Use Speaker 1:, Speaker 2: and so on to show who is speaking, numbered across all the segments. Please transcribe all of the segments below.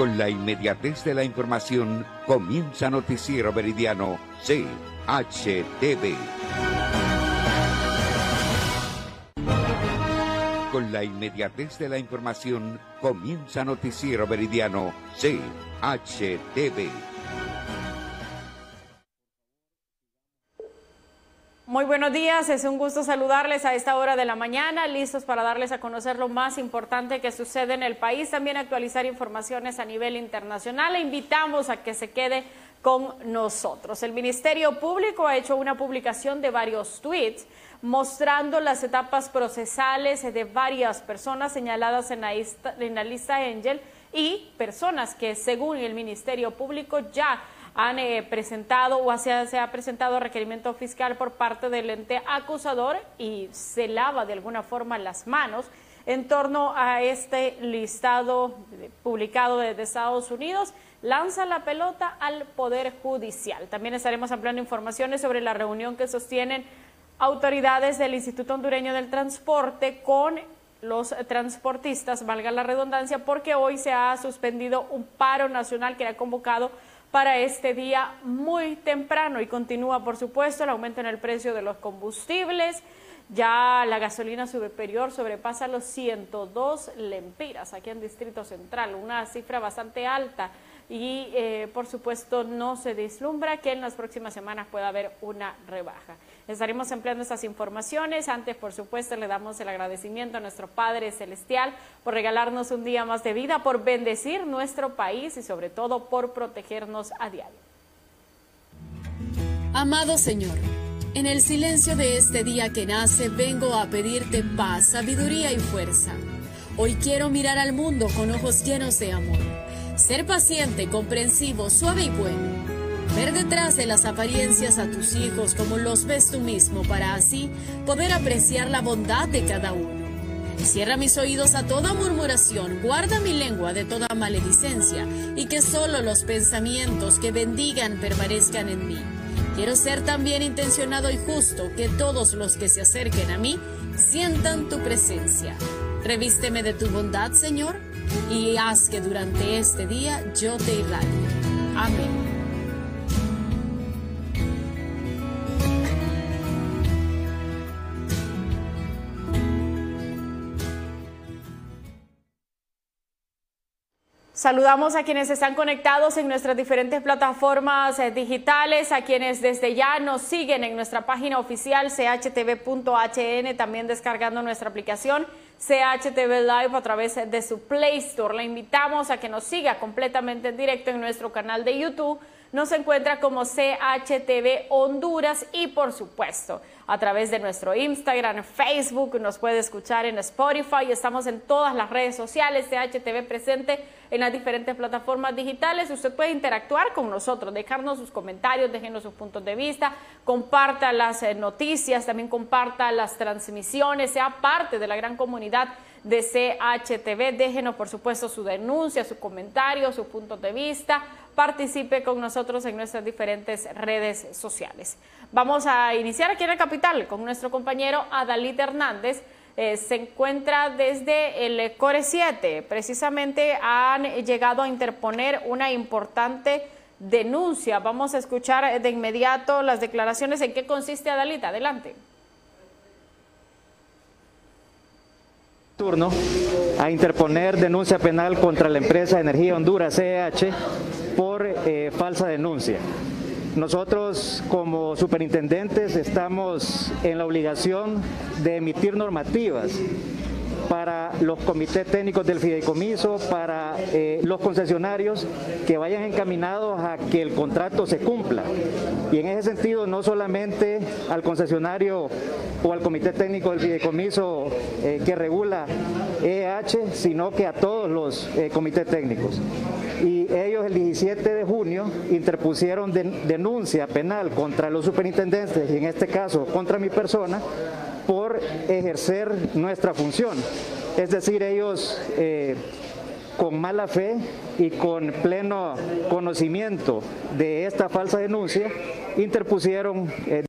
Speaker 1: Con la inmediatez de la información, comienza Noticiero Veridiano CHTV. Con la inmediatez de la información, comienza Noticiero Veridiano CHTV.
Speaker 2: Muy buenos días, es un gusto saludarles a esta hora de la mañana, listos para darles a conocer lo más importante que sucede en el país, también actualizar informaciones a nivel internacional. Le invitamos a que se quede con nosotros. El Ministerio Público ha hecho una publicación de varios tweets mostrando las etapas procesales de varias personas señaladas en la, lista, en Angel y personas que según el Ministerio Público ya han eh, presentado o se ha presentado requerimiento fiscal por parte del ente acusador y se lava de alguna forma las manos en torno a este listado publicado desde Estados Unidos, lanza la pelota al Poder Judicial. También estaremos ampliando informaciones sobre la reunión que sostienen autoridades del Instituto Hondureño del Transporte con los transportistas, valga la redundancia, porque hoy se ha suspendido un paro nacional que era convocado para este día muy temprano y continúa, por supuesto, el aumento en el precio de los combustibles. Ya la gasolina superior sobrepasa los 102 lempiras aquí en Distrito Central, una cifra bastante alta y eh, por supuesto no se deslumbra que en las próximas semanas pueda haber una rebaja. Estaremos empleando estas informaciones. Antes, por supuesto, le damos el agradecimiento a nuestro Padre Celestial por regalarnos un día más de vida, por bendecir nuestro país y sobre todo por protegernos a diario.
Speaker 3: Amado Señor, en el silencio de este día que nace vengo a pedirte paz, sabiduría y fuerza. Hoy quiero mirar al mundo con ojos llenos de amor, ser paciente, comprensivo, suave y bueno Ver detrás de las apariencias a tus hijos como los ves tú mismo para así poder apreciar la bondad de cada uno. Cierra mis oídos a toda murmuración, guarda mi lengua de toda maledicencia y que solo los pensamientos que bendigan permanezcan en mí. Quiero ser también intencionado y justo, que todos los que se acerquen a mí sientan tu presencia. Revísteme de tu bondad, Señor, y haz que durante este día yo te irradie. Amén.
Speaker 2: Saludamos a quienes están conectados en nuestras diferentes plataformas eh, digitales, a quienes desde ya nos siguen en nuestra página oficial chtv.hn, también descargando nuestra aplicación CHTV Live a través de su Play Store. Le invitamos a que nos siga completamente en directo en nuestro canal de YouTube nos encuentra como CHTV Honduras y por supuesto a través de nuestro Instagram, Facebook, nos puede escuchar en Spotify, estamos en todas las redes sociales, CHTV presente en las diferentes plataformas digitales. Usted puede interactuar con nosotros, dejarnos sus comentarios, déjenos sus puntos de vista, comparta las eh, noticias, también comparta las transmisiones, sea parte de la gran comunidad de CHTV. Déjenos, por supuesto, su denuncia, su comentario, su punto de vista. Participe con nosotros en nuestras diferentes redes sociales. Vamos a iniciar aquí en la capital con nuestro compañero Adalit Hernández. Eh, se encuentra desde el Core 7. Precisamente han llegado a interponer una importante denuncia. Vamos a escuchar de inmediato las declaraciones. ¿En qué consiste Adalita? Adelante.
Speaker 4: turno a interponer denuncia penal contra la empresa Energía Honduras CEH por eh, falsa denuncia. Nosotros como superintendentes estamos en la obligación de emitir normativas para los comités técnicos del fideicomiso, para eh, los concesionarios que vayan encaminados a que el contrato se cumpla. Y en ese sentido, no solamente al concesionario o al comité técnico del fideicomiso eh, que regula EH, sino que a todos los eh, comités técnicos. Y ellos el 17 de junio interpusieron denuncia penal contra los superintendentes y en este caso contra mi persona por ejercer nuestra función. Es decir, ellos eh, con mala fe y con pleno conocimiento de esta falsa denuncia, interpusieron, eh,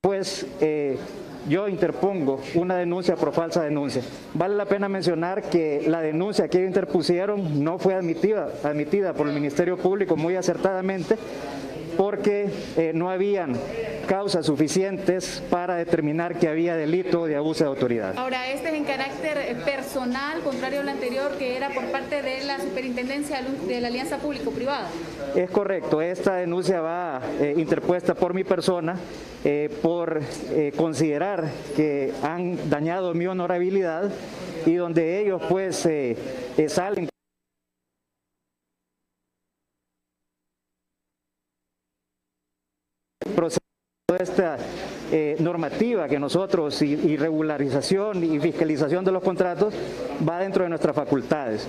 Speaker 4: pues, eh, yo interpongo una denuncia por falsa denuncia. Vale la pena mencionar que la denuncia que interpusieron no fue admitida, admitida por el Ministerio Público muy acertadamente porque eh, no habían causas suficientes para determinar que había delito de abuso de autoridad.
Speaker 5: Ahora, este es en carácter eh, personal, contrario al anterior, que era por parte de la Superintendencia de la Alianza Público-Privada.
Speaker 4: Es correcto, esta denuncia va eh, interpuesta por mi persona por considerar que han dañado mi honorabilidad y donde ellos pues salen proceso de esta eh, normativa que nosotros y, regularización y fiscalización de los contratos va dentro de nuestras facultades.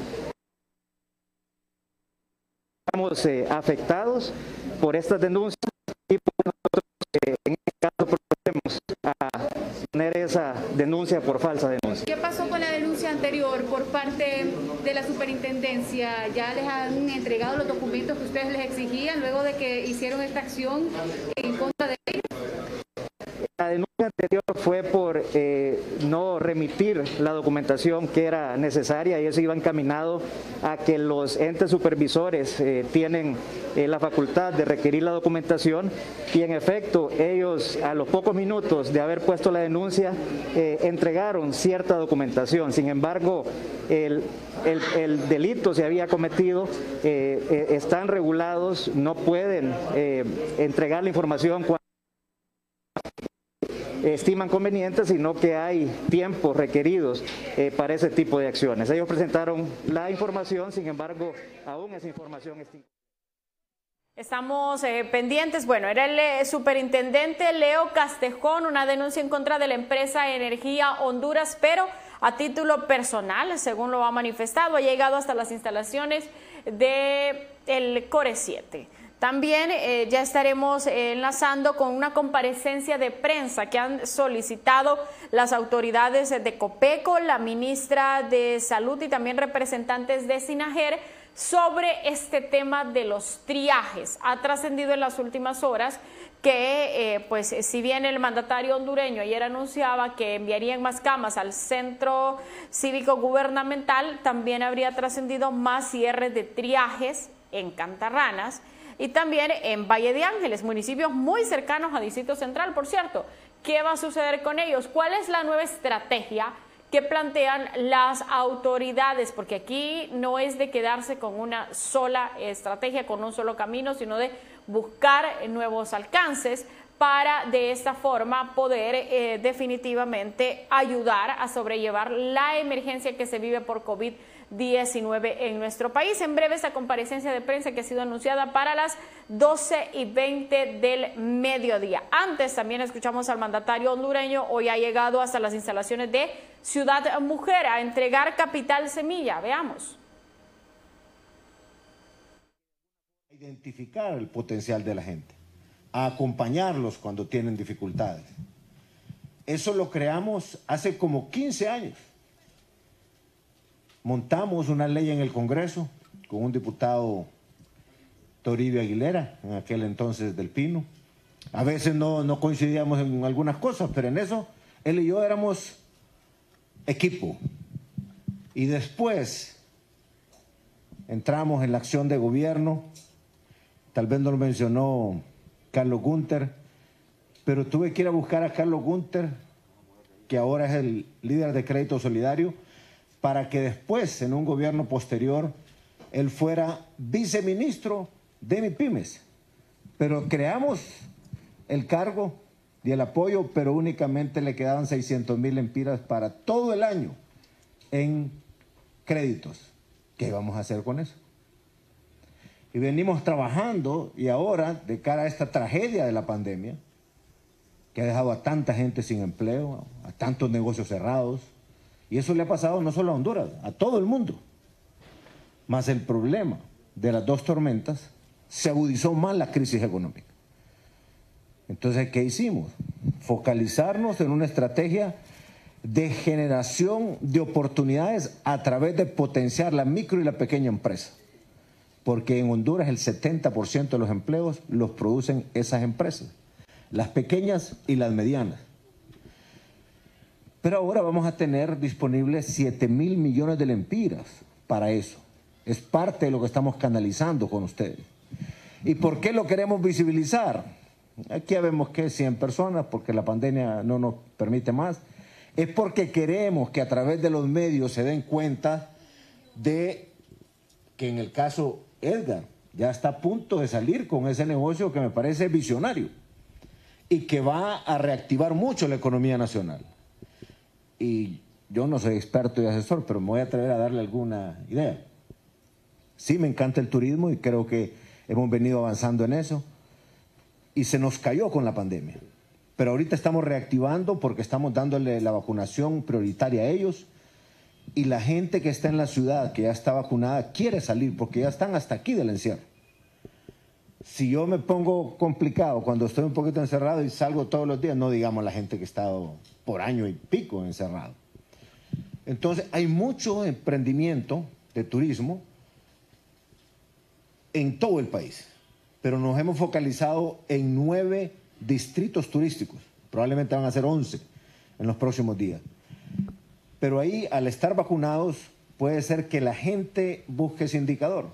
Speaker 4: Estamos eh, afectados por estas denuncias y por nosotros eh, en este caso procedemos a poner esa denuncia por falsa denuncia.
Speaker 5: ¿Qué pasó con la denuncia anterior por parte de la superintendencia? ¿Ya les han entregado los documentos que ustedes les exigían luego de que hicieron esta acción?
Speaker 4: La denuncia anterior fue por eh, no remitir la documentación que era necesaria y eso iba encaminado a que los entes supervisores eh, tienen eh, la facultad de requerir la documentación y en efecto ellos a los pocos minutos de haber puesto la denuncia entregaron cierta documentación. Sin embargo, el, el, delito se había cometido, están regulados, no pueden entregar la información cuando estiman convenientes, sino que hay tiempos requeridos eh, para ese tipo de acciones. Ellos presentaron la información, sin embargo, aún esa información es
Speaker 2: Estamos eh, pendientes. Bueno, era el eh, superintendente Leo Castejón, una denuncia en contra de la empresa Energía Honduras, pero a título personal, según lo ha manifestado, ha llegado hasta las instalaciones del el Core 7. También eh, ya estaremos enlazando con una comparecencia de prensa que han solicitado las autoridades de Copeco, la ministra de Salud y también representantes de Sinajer sobre este tema de los triajes. Ha trascendido en las últimas horas que, eh, pues, si bien el mandatario hondureño ayer anunciaba que enviarían más camas al centro cívico gubernamental, también habría trascendido más cierres de triajes en Cantarranas y también en Valle de Ángeles, municipios muy cercanos a Distrito Central, por cierto. ¿Qué va a suceder con ellos? ¿Cuál es la nueva estrategia que plantean las autoridades? Porque aquí no es de quedarse con una sola estrategia, con un solo camino, sino de buscar nuevos alcances para de esta forma poder eh, definitivamente ayudar a sobrellevar la emergencia que se vive por COVID-19 19 en nuestro país. En breve esta comparecencia de prensa que ha sido anunciada para las 12 y 20 del mediodía. Antes también escuchamos al mandatario hondureño, hoy ha llegado hasta las instalaciones de Ciudad Mujer a entregar capital semilla. Veamos.
Speaker 6: Identificar el potencial de la gente, a acompañarlos cuando tienen dificultades. Eso lo creamos hace como 15 años montamos una ley en el Congreso con un diputado Toribio Aguilera, en aquel entonces del Pino. A veces no, coincidíamos en algunas cosas, pero en eso él y yo éramos equipo. Y después entramos en la acción de gobierno, tal vez no lo mencionó Carlos Gunter, pero tuve que ir a buscar a Carlos Gunter, que ahora es el líder de Crédito Solidario, para que después, en un gobierno posterior, él fuera viceministro de MIPIMES. Pero creamos el cargo y el apoyo, pero únicamente le quedaban 600 mil empiras para todo el año en créditos. ¿Qué vamos a hacer con eso? Y venimos trabajando y ahora, de cara a esta tragedia de la pandemia, que ha dejado a tanta gente sin empleo, a tantos negocios cerrados, y eso le ha pasado no solo a Honduras, a todo el mundo. Más el problema de las dos tormentas se agudizó más la crisis económica. Entonces, ¿qué hicimos? Focalizarnos en una estrategia de generación de oportunidades a través de potenciar la micro y la pequeña empresa. Porque en Honduras el 70% de los empleos los producen esas empresas, las pequeñas y las medianas. Pero ahora vamos a tener disponibles 7 mil millones de lempiras para eso. Es parte de lo que estamos canalizando con ustedes. ¿Y por qué lo queremos visibilizar? Aquí ya vemos que 100 personas, porque la pandemia no nos permite más. Es porque queremos que a través de los medios se den cuenta de que en el caso Edgar ya está a punto de salir con ese negocio que me parece visionario y que va a reactivar mucho la economía nacional. Y yo no soy experto y asesor, pero me voy a atrever a darle alguna idea. Sí, me encanta el turismo y creo que hemos venido avanzando en eso. Y se nos cayó con la pandemia. Pero ahorita estamos reactivando porque estamos dándole la vacunación prioritaria a ellos. Y la gente que está en la ciudad, que ya está vacunada, quiere salir porque ya están hasta aquí del encierro. Si yo me pongo complicado cuando estoy un poquito encerrado y salgo todos los días, no digamos la gente que ha estado por año y pico encerrado. Entonces hay mucho emprendimiento de turismo en todo el país, pero nos hemos focalizado en nueve distritos turísticos, probablemente van a ser once en los próximos días. Pero ahí, al estar vacunados, puede ser que la gente busque ese indicador.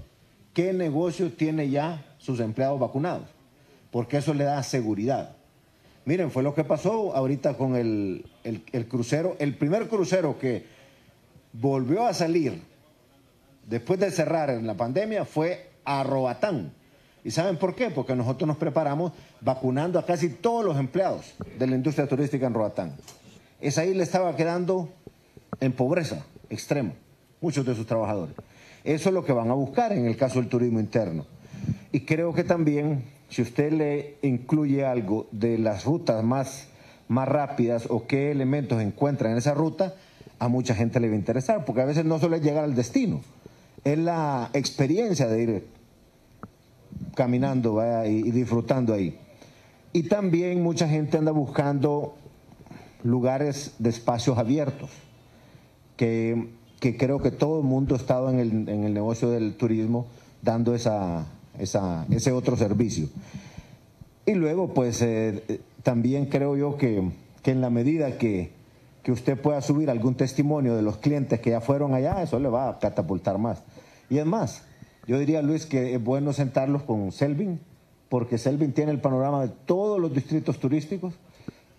Speaker 6: ¿Qué negocio tiene ya sus empleados vacunados? Porque eso le da seguridad. Miren, fue lo que pasó ahorita con el, el, crucero. El primer crucero que volvió a salir después de cerrar en la pandemia fue a Roatán. ¿Y saben por qué? Porque nosotros nos preparamos vacunando a casi todos los empleados de la industria turística en Roatán. Esa isla estaba quedando en pobreza extrema, muchos de sus trabajadores. Eso es lo que van a buscar en el caso del turismo interno. Y creo que también si usted le incluye algo de las rutas más, más rápidas o qué elementos encuentra en esa ruta, a mucha gente le va a interesar, porque a veces no solo es llegar al destino, es la experiencia de ir caminando y, disfrutando ahí. Y también mucha gente anda buscando lugares de espacios abiertos, que, creo que todo el mundo ha estado en el, en el negocio del turismo dando esa, ese otro servicio. Y luego, pues eh, también creo yo que, en la medida que, que, usted pueda subir algún testimonio de los clientes que ya fueron allá, eso le va a catapultar más. Y es más, yo diría, Luis, que es bueno sentarlos con Selvin, porque Selvin tiene el panorama de todos los distritos turísticos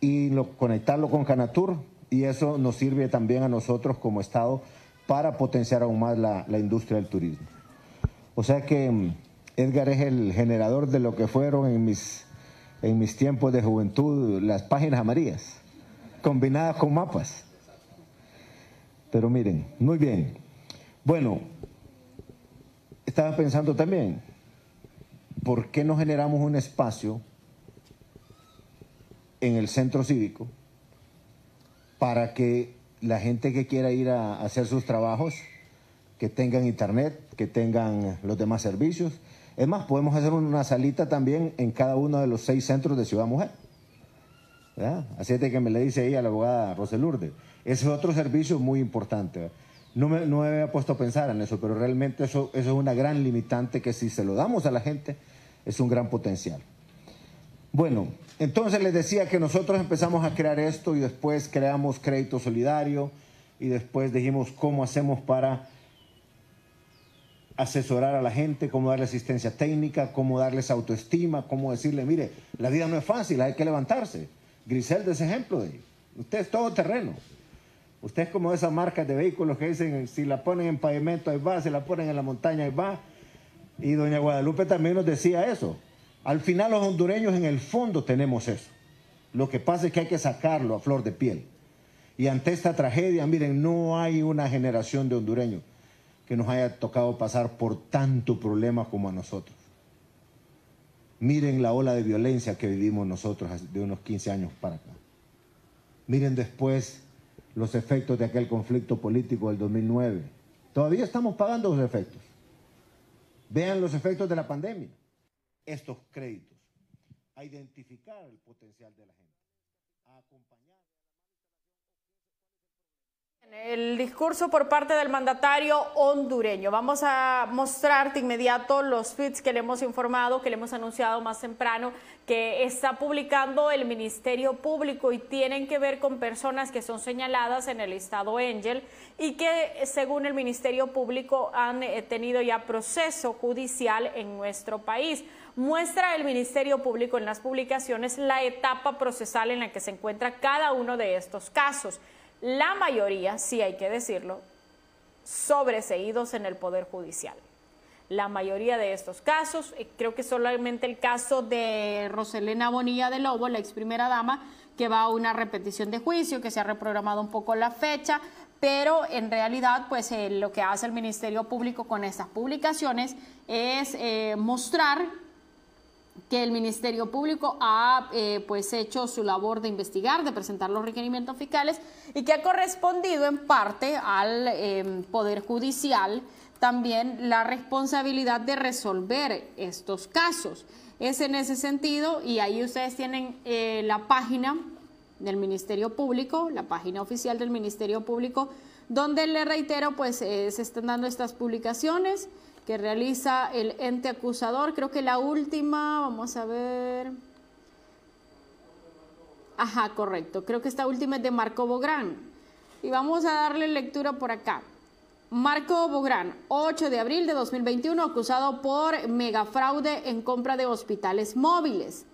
Speaker 6: y lo, conectarlo con Canatur, y eso nos sirve también a nosotros como Estado para potenciar aún más la, la industria del turismo. O sea que mm, Edgar es el generador de lo que fueron en mis, en mis tiempos de juventud las páginas amarillas, combinadas con mapas. Pero miren, muy bien. Bueno, estaba pensando también, ¿por qué no generamos un espacio en el centro cívico para que la gente que quiera ir a hacer sus trabajos, que tengan internet, que tengan los demás servicios, es más, podemos hacer una salita también en cada uno de los seis centros de Ciudad Mujer. Así es que me le dice ahí a la abogada Roselurde. Ese es otro servicio muy importante. No me, no me, había puesto a pensar en eso, pero realmente eso, eso es una gran limitante que si se lo damos a la gente es un gran potencial. Bueno, entonces les decía que nosotros empezamos a crear esto y después creamos crédito solidario y después dijimos cómo hacemos para asesorar a la gente, cómo darle asistencia técnica, cómo darles autoestima, cómo decirle, mire, la vida no es fácil, hay que levantarse. Griselda es ejemplo de ello. Usted es todo terreno. Usted es como esas marcas de vehículos que dicen, si la ponen en pavimento, ahí va, si la ponen en la montaña, ahí va. Y doña Guadalupe también nos decía eso. Al final los hondureños en el fondo tenemos eso. Lo que pasa es que hay que sacarlo a flor de piel. Y ante esta tragedia, miren, no hay una generación de hondureños que nos haya tocado pasar por tanto problema como a nosotros. Miren la ola de violencia que vivimos nosotros de unos 15 años para acá. Miren después los efectos de aquel conflicto político del 2009. Todavía estamos pagando los efectos. Vean los efectos de la pandemia. Estos créditos. A identificar el potencial de la gente. A acompañar.
Speaker 2: El discurso por parte del mandatario hondureño. Vamos a mostrar de inmediato los tweets que le hemos informado, que le hemos anunciado más temprano, que está publicando el Ministerio Público y tienen que ver con personas que son señaladas en el estado Angel y que según el Ministerio Público han eh, tenido ya proceso judicial en nuestro país. Muestra el Ministerio Público en las publicaciones la etapa procesal en la que se encuentra cada uno de estos casos. La mayoría, sí hay que decirlo, sobreseídos en el Poder Judicial la mayoría de estos casos. Eh, creo que solamente el caso de Roselena Bonilla de Lobo, la ex primera dama, que va a una repetición de juicio, que se ha reprogramado un poco la fecha, pero en realidad, pues eh, lo que hace el Ministerio Público con estas publicaciones es eh, mostrar que el Ministerio Público ha pues hecho su labor de investigar, de presentar los requerimientos fiscales y que ha correspondido en parte al Poder Judicial también la responsabilidad de resolver estos casos. Es en ese sentido, y ahí ustedes tienen eh, la página del Ministerio Público, la página oficial del Ministerio Público, donde le reitero, pues eh, se están dando estas publicaciones que realiza el ente acusador. Creo que la última, vamos a ver. Ajá, correcto. Creo que esta última es de Marco Bográn. Y vamos a darle lectura por acá. Marco Bográn, 8 de abril de 2021, acusado por megafraude en compra de hospitales móviles.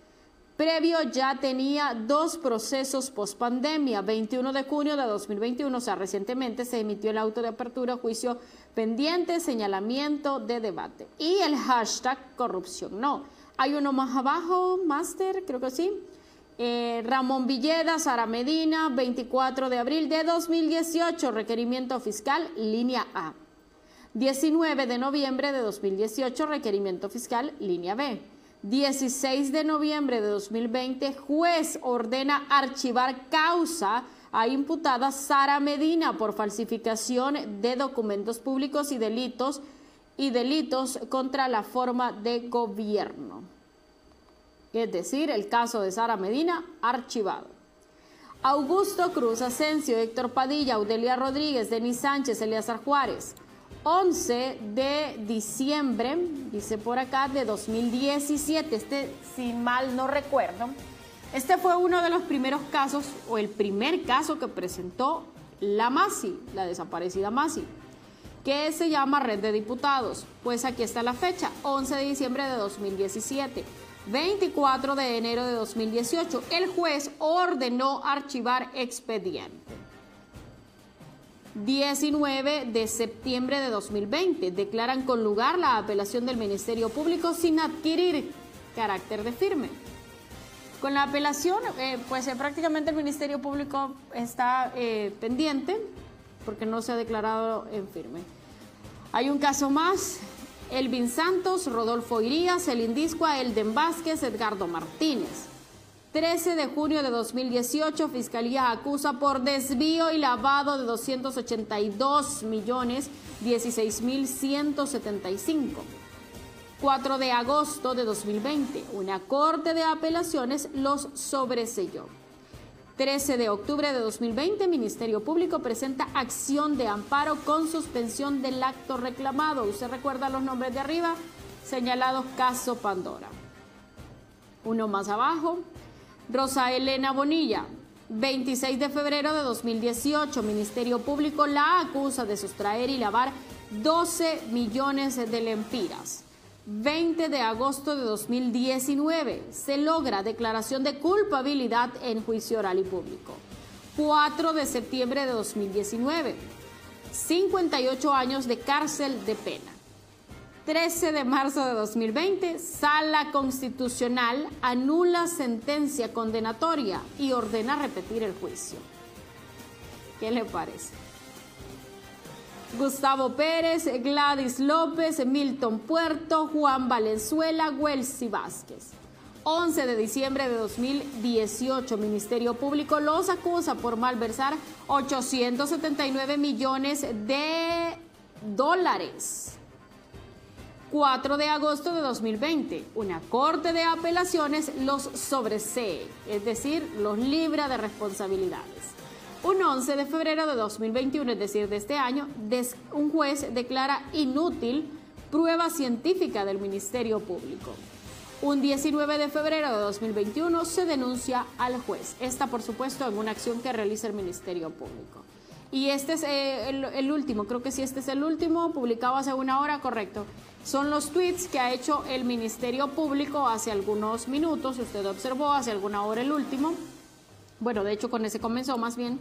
Speaker 2: Previo ya tenía dos procesos post pandemia. 21 de junio de 2021, o sea, recientemente se emitió el auto de apertura, juicio pendiente, señalamiento de debate. Y el hashtag corrupción no. Hay uno más abajo, máster, creo que sí. Eh, Ramón Villeda, Sara Medina, 24 de abril de 2018, requerimiento fiscal, línea A. 19 de noviembre de 2018, requerimiento fiscal, línea B. 16 de noviembre de 2020, juez ordena archivar causa a imputada Sara Medina por falsificación de documentos públicos y delitos y delitos contra la forma de gobierno es decir, el caso de Sara Medina, archivado. Augusto Cruz Asensio, Héctor Padilla, Audelia Rodríguez, Denis Sánchez, Eleazar Juárez. 11 de diciembre, dice por acá, de 2017. Este, si mal no recuerdo, este fue uno de los primeros casos, o el primer caso que presentó la MASI, la desaparecida MASI, que se llama Red de Diputados. Pues aquí está la fecha, 11 de diciembre de 2017. 24 de enero de 2018, el juez ordenó archivar expediente. 19 de septiembre de 2020, declaran con lugar la apelación del Ministerio Público sin adquirir carácter de firme. Con la apelación, eh, pues eh, prácticamente el Ministerio Público está eh, pendiente porque no se ha declarado en firme. Hay un caso más, Elvin Santos, Rodolfo Irías, El Indiscua, Elden Vázquez, Edgardo Martínez. 13 de junio de 2018, Fiscalía acusa por desvío y lavado de 282 millones 16 mil 175. 4 de agosto de 2020, una corte de apelaciones los sobreselló. 13 de octubre de 2020, Ministerio Público presenta acción de amparo con suspensión del acto reclamado. ¿Usted recuerda los nombres de arriba? Señalados caso Pandora. Uno más abajo, Rosa Elena Bonilla. 26 de febrero de 2018, Ministerio Público la acusa de sustraer y lavar 12 millones de lempiras. 20 de agosto de 2019 se logra declaración de culpabilidad en juicio oral y público. 4 de septiembre de 2019, 58 años de cárcel de pena. 13 de marzo de 2020, Sala Constitucional anula sentencia condenatoria y ordena repetir el juicio. ¿Qué le parece? Gustavo Pérez, Gladys López, Milton Puerto, Juan Valenzuela, Welsi Vázquez. 11 de diciembre de 2018, Ministerio Público los acusa por malversar 879 millones de dólares. 4 de agosto de 2020, una corte de apelaciones los sobresee, es decir, los libra de responsabilidades. Un 11 de febrero de 2021, es decir, de este año, un juez declara inútil prueba científica del Ministerio Público. un 19 de febrero de 2021 se denuncia al juez. Esta, por supuesto, en una acción que realiza el Ministerio Público. Y este es eh, el, último, creo que sí, este es el último, publicado hace una hora, correcto. Son los tweets que ha hecho el Ministerio Público hace algunos minutos, usted observó, hace alguna hora el último. Bueno, de hecho con ese comenzó más bien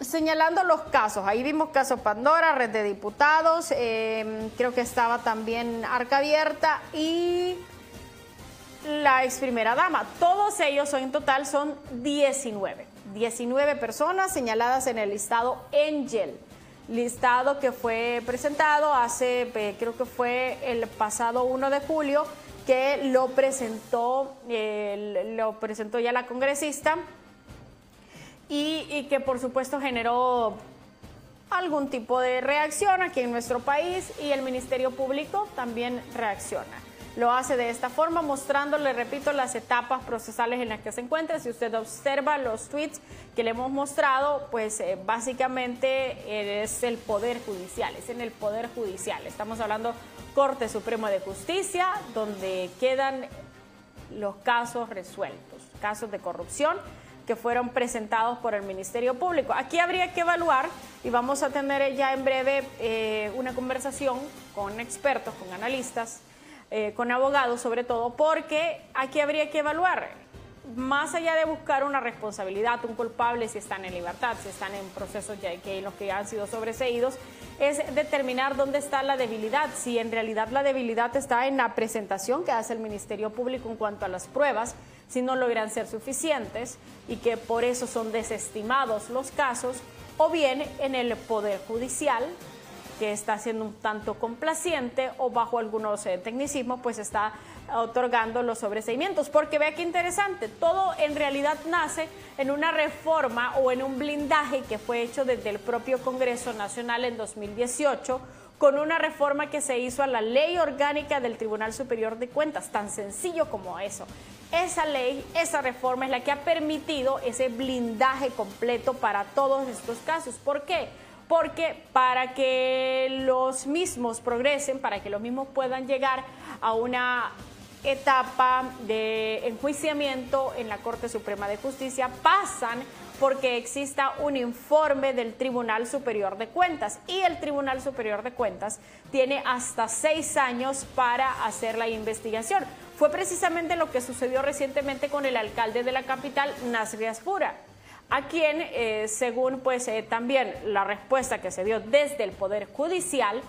Speaker 2: señalando los casos. Ahí vimos caso Pandora, Red de Diputados, eh, creo que estaba también Arca Abierta y la ex primera dama. Todos ellos en total son 19. 19 personas señaladas en el listado Angel, listado que fue presentado hace, eh, creo que fue el pasado 1 de julio, que lo presentó, lo presentó ya la congresista y, y que por supuesto generó algún tipo de reacción aquí en nuestro país y el Ministerio Público también reacciona. Lo hace de esta forma, mostrándole, repito, las etapas procesales en las que se encuentra. Si usted observa los tweets que le hemos mostrado, pues eh, básicamente es el Poder Judicial, es en el Poder Judicial. Estamos hablando Corte Suprema de Justicia, donde quedan los casos resueltos, casos de corrupción que fueron presentados por el Ministerio Público. Aquí habría que evaluar y vamos a tener ya en breve eh, una conversación con expertos, con analistas eh, con abogados sobre todo, porque aquí habría que evaluar, más allá de buscar una responsabilidad, un culpable si están en libertad, si están en procesos ya que los que han sido sobreseídos, es determinar dónde está la debilidad, si en realidad la debilidad está en la presentación que hace el Ministerio Público en cuanto a las pruebas, si no logran ser suficientes y que por eso son desestimados los casos, o bien en el Poder Judicial, que está siendo un tanto complaciente o bajo algunos eh, tecnicismos, pues está otorgando los sobreseimientos. Porque vea qué interesante, todo en realidad nace en una reforma o en un blindaje que fue hecho desde el propio Congreso Nacional en 2018 con una reforma que se hizo a la ley orgánica del Tribunal Superior de Cuentas, tan sencillo como eso. Esa ley, esa reforma es la que ha permitido ese blindaje completo para todos estos casos. ¿Por qué? Porque para que los mismos progresen, para que los mismos puedan llegar a una etapa de enjuiciamiento en la Corte Suprema de Justicia, pasan porque exista un informe del Tribunal Superior de Cuentas y el Tribunal Superior de Cuentas tiene hasta seis años para hacer la investigación. Fue precisamente lo que sucedió recientemente con el alcalde de la capital, Nasri Aspura a quien, eh, según pues eh, también la respuesta que se dio desde el Poder Judicial,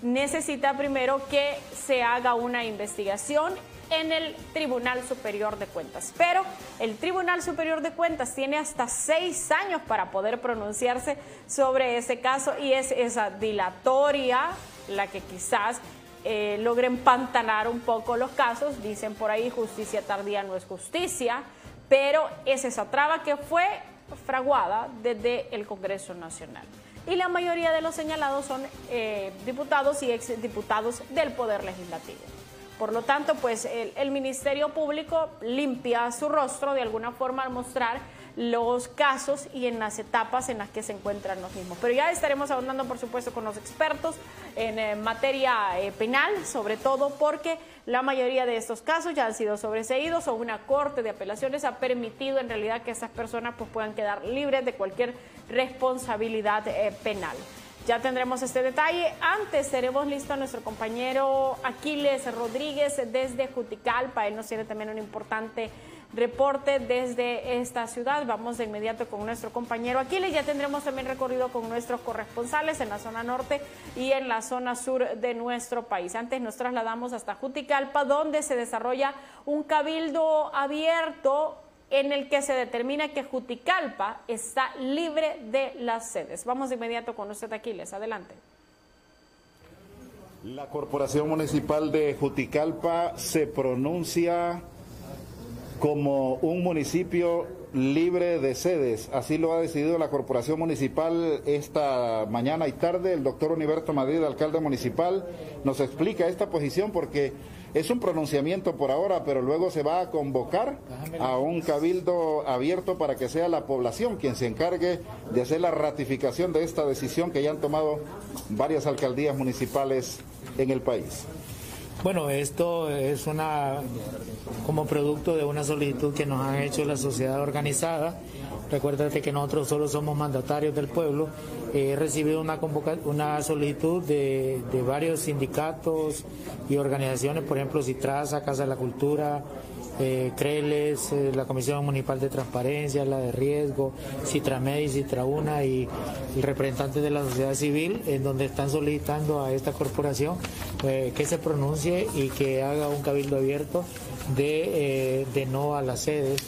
Speaker 2: necesita primero que se haga una investigación en el Tribunal Superior de Cuentas. Pero el Tribunal Superior de Cuentas tiene hasta seis años para poder pronunciarse sobre ese caso y es esa dilatoria la que quizás eh, logre empantanar un poco los casos. Dicen por ahí justicia tardía no es justicia, pero es esa traba que fue fraguada desde el Congreso Nacional. Y la mayoría de los señalados son eh, diputados y exdiputados del Poder Legislativo. Por lo tanto, pues el, Ministerio Público limpia su rostro de alguna forma al mostrar los casos y en las etapas en las que se encuentran los mismos. Pero ya estaremos ahondando, por supuesto, con los expertos en eh, materia eh, penal, sobre todo porque la mayoría de estos casos ya han sido sobreseídos o una corte de apelaciones ha permitido en realidad que esas personas pues, puedan quedar libres de cualquier responsabilidad eh, penal. Ya tendremos este detalle. Antes tenemos listo a nuestro compañero Aquiles Rodríguez desde Juticalpa. Él nos tiene también un importante reporte desde esta ciudad. Vamos de inmediato con nuestro compañero Aquiles. Ya tendremos también recorrido con nuestros corresponsales en la zona norte y en la zona sur de nuestro país. Antes nos trasladamos hasta Juticalpa, donde se desarrolla un cabildo abierto en el que se determina que Juticalpa está libre de las sedes. Vamos de inmediato con usted, Aquiles. Adelante.
Speaker 7: La Corporación Municipal de Juticalpa se pronuncia como un municipio libre de sedes. Así lo ha decidido la Corporación Municipal esta mañana y tarde. El doctor Uniberto Madrid, alcalde municipal, nos explica esta posición porque es un pronunciamiento por ahora, pero luego se va a convocar a un cabildo abierto para que sea la población quien se encargue de hacer la ratificación de esta decisión que ya han tomado varias alcaldías municipales en el país.
Speaker 8: Bueno, esto es una como producto de una solicitud que nos han hecho la sociedad organizada. Recuérdate que nosotros solo somos mandatarios del pueblo. He recibido una, una solicitud de, de varios sindicatos y organizaciones, por ejemplo, Citraza, Casa de la Cultura, eh, CRELES, eh, la Comisión Municipal de Transparencia, la de Riesgo, Citramed y Citrauna y el representante de la sociedad civil, en donde están solicitando a esta corporación eh, que se pronuncie y que haga un cabildo abierto de, de no a las sedes.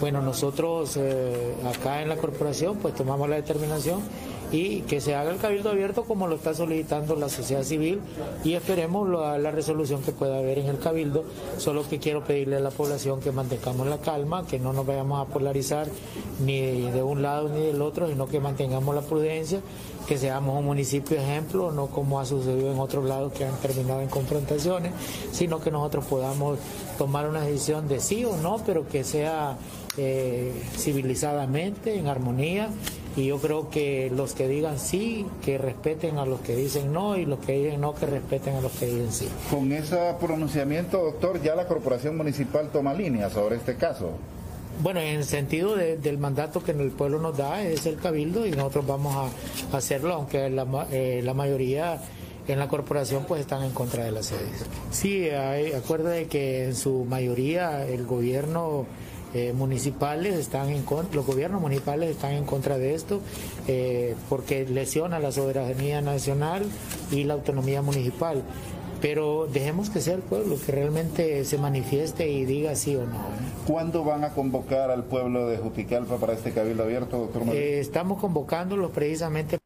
Speaker 8: Bueno, nosotros acá en la corporación pues tomamos la determinación y que se haga el cabildo abierto como lo está solicitando la sociedad civil y esperemos la, resolución que pueda haber en el cabildo. Solo que quiero pedirle a la población que mantengamos la calma, que no nos vayamos a polarizar ni de un lado ni del otro, sino que mantengamos la prudencia, que seamos un municipio ejemplo, no como ha sucedido en otros lados que han terminado en confrontaciones, sino que nosotros podamos tomar una decisión de sí o no, pero que sea eh, civilizadamente, en armonía y yo creo que los que digan sí, que respeten a los que dicen no y los que dicen no, que respeten a los que dicen sí.
Speaker 7: Con ese pronunciamiento, doctor, ya la Corporación Municipal toma línea sobre este caso.
Speaker 8: Bueno, en el sentido del mandato que el pueblo nos da es el cabildo y nosotros vamos a, hacerlo, aunque la, eh, la mayoría en la corporación pues están en contra de las sedes. Sí, hay, de que en su mayoría el gobierno eh, municipales están en contra, los gobiernos municipales están en contra de esto eh, porque lesiona la soberanía nacional y la autonomía municipal. Pero dejemos que sea el pueblo que realmente se manifieste y diga sí o no. ¿eh?
Speaker 7: ¿Cuándo van a convocar al pueblo de Juticalpa para este cabildo abierto, doctor?
Speaker 8: estamos convocándolos precisamente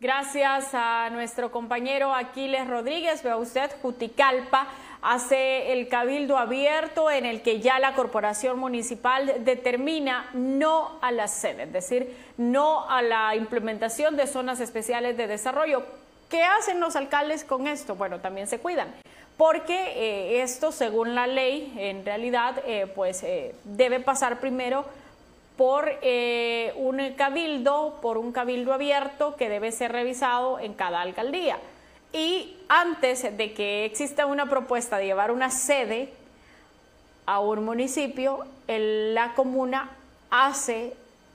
Speaker 2: Gracias a nuestro compañero Aquiles Rodríguez, vea usted, Juticalpa hace el cabildo abierto en el que ya la corporación municipal determina no a la sede, es decir, no a la implementación de zonas especiales de desarrollo. ¿Qué hacen los alcaldes con esto? Bueno, también se cuidan, porque eh, esto, según la ley, en realidad, eh, pues eh, debe pasar primero por eh, un cabildo, por un cabildo abierto que debe ser revisado en cada alcaldía. Y antes de que exista una propuesta de llevar una sede a un municipio, la comuna hace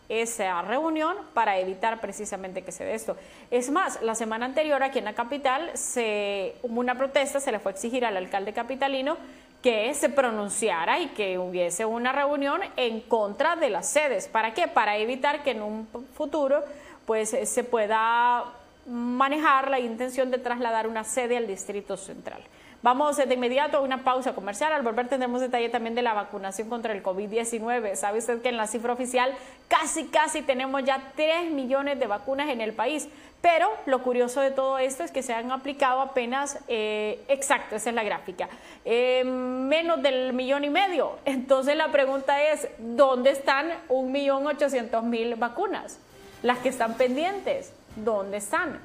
Speaker 2: esa reunión para evitar precisamente que se dé esto. Es más, la semana anterior aquí en la capital se, hubo una protesta, se le fue a exigir al alcalde capitalino que se pronunciara y que hubiese una reunión en contra de las sedes. ¿Para qué? Para evitar que en un futuro pues se pueda manejar la intención de trasladar una sede al Distrito Central. Vamos de inmediato a una pausa comercial. Al volver tendremos detalle también de la vacunación contra el COVID-19. ¿Sabe usted que en la cifra oficial casi, casi tenemos ya 3 millones de vacunas en el país? Pero lo curioso de todo esto es que se han aplicado apenas, eh, exacto, esa es la gráfica, eh, menos del millón y medio. Entonces la pregunta es, ¿dónde están un millón ochocientos mil vacunas? Las que están pendientes, ¿dónde están?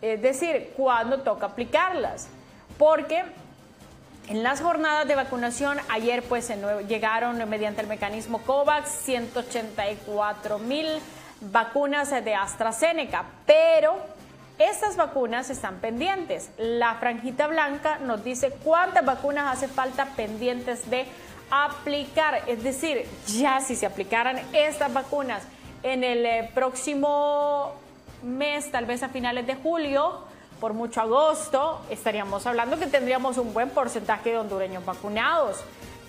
Speaker 2: Es decir, ¿cuándo toca aplicarlas? Porque en las jornadas de vacunación, ayer pues llegaron mediante el mecanismo COVAX 184 mil vacunas de AstraZeneca, pero estas vacunas están pendientes. La franjita blanca nos dice cuántas vacunas hace falta pendientes de aplicar. Es decir, ya si se aplicaran estas vacunas en el eh, próximo mes, tal vez a finales de julio, por mucho agosto, estaríamos hablando que tendríamos un buen porcentaje de hondureños vacunados.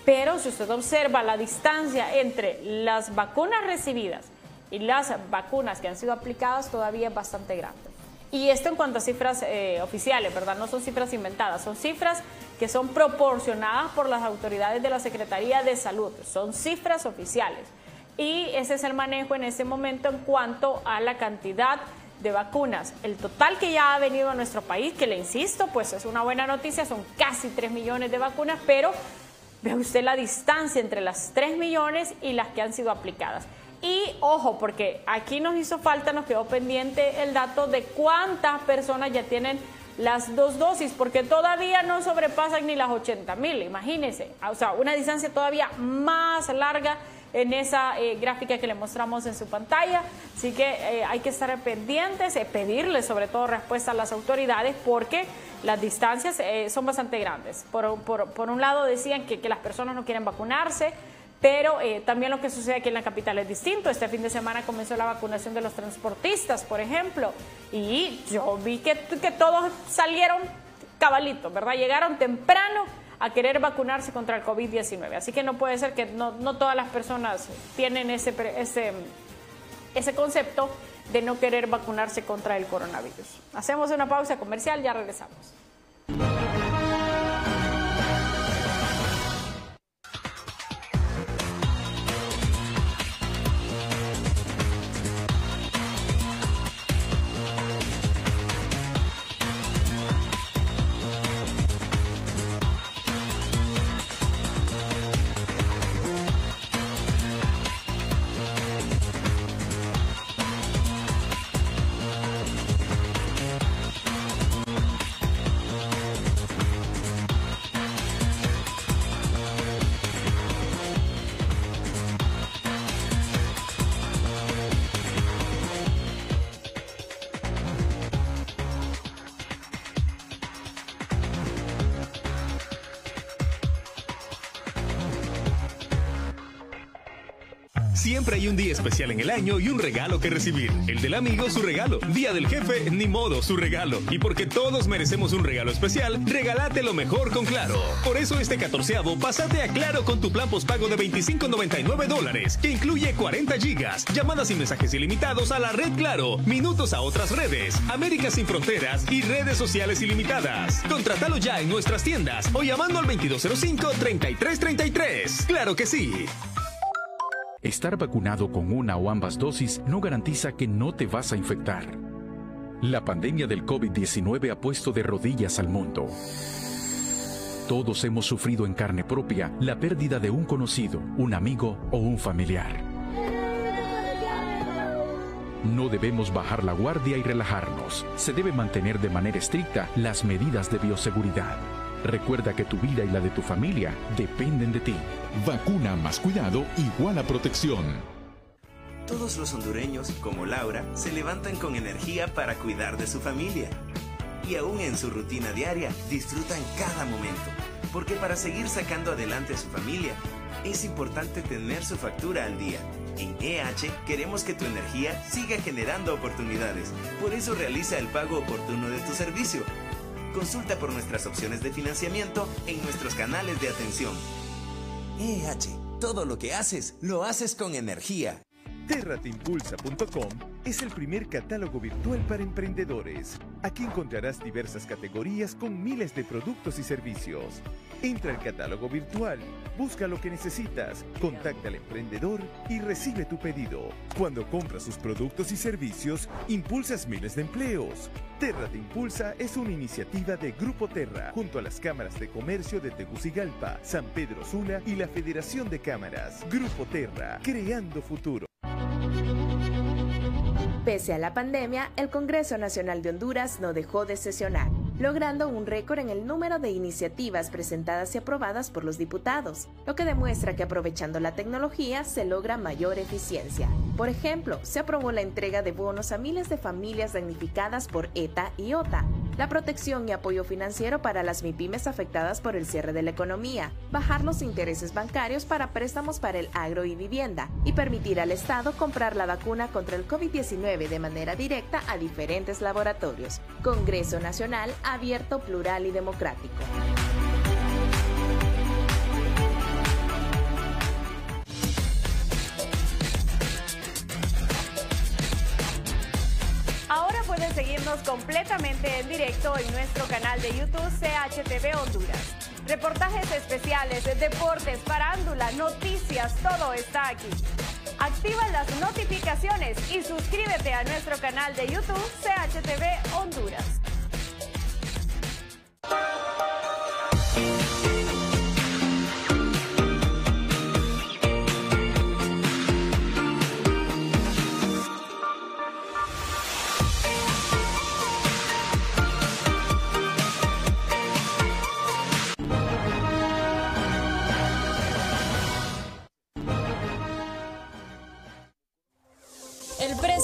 Speaker 2: Pero si usted observa la distancia entre las vacunas recibidas y las vacunas que han sido aplicadas todavía es bastante grande. Y esto en cuanto a cifras eh, oficiales, ¿verdad? No son cifras inventadas, son cifras que son proporcionadas por las autoridades de la Secretaría de Salud, son cifras oficiales. Y ese es el manejo en este momento en cuanto a la cantidad vacunas. El total que ya ha venido a nuestro país, que le insisto, pues es una buena noticia, son casi 3 millones de vacunas, pero vea usted la distancia entre las 3 millones y las que han sido aplicadas. Y ojo, porque aquí nos hizo falta, nos quedó pendiente el dato de cuántas personas ya tienen las dos dosis, porque todavía no sobrepasan ni las 80 mil, imagínense. O sea, una distancia todavía más larga en esa eh, gráfica que le mostramos en su pantalla. Así que eh, hay que estar pendientes, eh, pedirle sobre todo respuesta a las autoridades porque las distancias son bastante grandes. Por, un lado decían que, que, las personas no quieren vacunarse, pero también lo que sucede aquí en la capital es distinto. Este fin de semana comenzó la vacunación de los transportistas, por ejemplo, y yo vi que, que todos salieron cabalitos, ¿verdad? Llegaron temprano a querer vacunarse contra el COVID-19. Así que no puede ser que no, todas las personas tienen ese, ese, ese concepto de no querer vacunarse contra el coronavirus. Hacemos una pausa comercial, ya regresamos.
Speaker 9: Año y un regalo que recibir. El del amigo, su regalo. Día del jefe, ni modo, su regalo. Y porque todos merecemos un regalo especial, regálate lo mejor con Claro. Por eso este catorceavo, pásate a Claro con tu plan postpago de 25.99 dólares, que incluye 40 gigas, llamadas y mensajes ilimitados a la red Claro, minutos a otras redes, América sin fronteras y redes sociales ilimitadas. Contratalo ya en nuestras tiendas o llamando al 2205-3333. ¡Claro que sí!
Speaker 10: Estar vacunado con una o ambas dosis no garantiza que no te vas a infectar. La pandemia del COVID-19 ha puesto de rodillas al mundo. Todos hemos sufrido en carne propia la pérdida de un conocido, un amigo o un familiar. No debemos bajar la guardia y relajarnos. Se debe mantener de manera estricta las medidas de bioseguridad. Recuerda que tu vida y la de tu familia dependen de ti.
Speaker 11: Vacuna más cuidado igual a protección.
Speaker 12: Todos los hondureños, como Laura, se levantan con energía para cuidar de su familia. Y aún en su rutina diaria, disfrutan cada momento. Porque para seguir sacando adelante a su familia, es importante tener su factura al día. En EH queremos que tu energía siga generando oportunidades. Por eso realiza el pago oportuno de tu servicio Consulta por nuestras opciones de financiamiento en nuestros canales de atención. EH, todo lo que haces, lo haces con energía.
Speaker 13: Terrateimpulsa.com es el primer catálogo virtual para emprendedores. Aquí encontrarás diversas categorías con miles de productos y servicios. Entra al catálogo virtual, busca lo que necesitas, contacta al emprendedor y recibe tu pedido. Cuando compras sus productos y servicios, impulsas miles de empleos. Terra te Impulsa es una iniciativa de Grupo Terra, junto a las cámaras de comercio de Tegucigalpa, San Pedro Sula y la Federación de Cámaras. Grupo Terra, creando futuro.
Speaker 14: Pese a la pandemia, el Congreso Nacional de Honduras no dejó de sesionar, logrando un récord en el número de iniciativas presentadas y aprobadas por los diputados, lo que demuestra que aprovechando la tecnología se logra mayor eficiencia. Por ejemplo, se aprobó la entrega de bonos a miles de familias damnificadas por ETA y OTA, la protección y apoyo financiero para las MIPIMES afectadas por el cierre de la economía, bajar los intereses bancarios para préstamos para el agro y vivienda y permitir al Estado comprar la vacuna contra el COVID-19 de manera directa a diferentes laboratorios. Congreso Nacional abierto, plural y democrático.
Speaker 2: seguirnos completamente en directo en nuestro canal de YouTube CHTV Honduras. Reportajes especiales, deportes, farándula, noticias, todo está aquí. Activa las notificaciones y suscríbete a nuestro canal de YouTube CHTV Honduras. Thank you.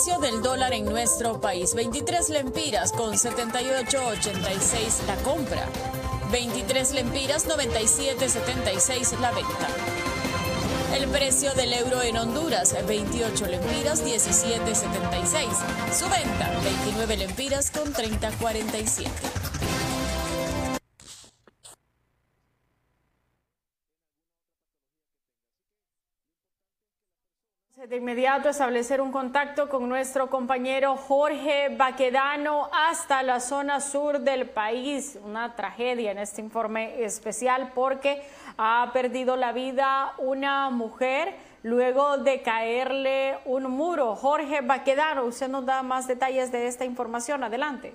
Speaker 3: Precio del dólar en nuestro país. 23 lempiras con 78.86 la compra. 23 lempiras 97.76 la venta. El precio del euro en Honduras, 28 lempiras 17.76. Su venta, 29 lempiras con 30.47.
Speaker 2: De inmediato establecer un contacto con nuestro compañero Jorge Baquedano hasta la zona sur del país. Una tragedia en este informe especial porque ha perdido la vida una mujer luego de caerle un muro. Jorge Baquedano, usted nos da más detalles de esta información. Adelante.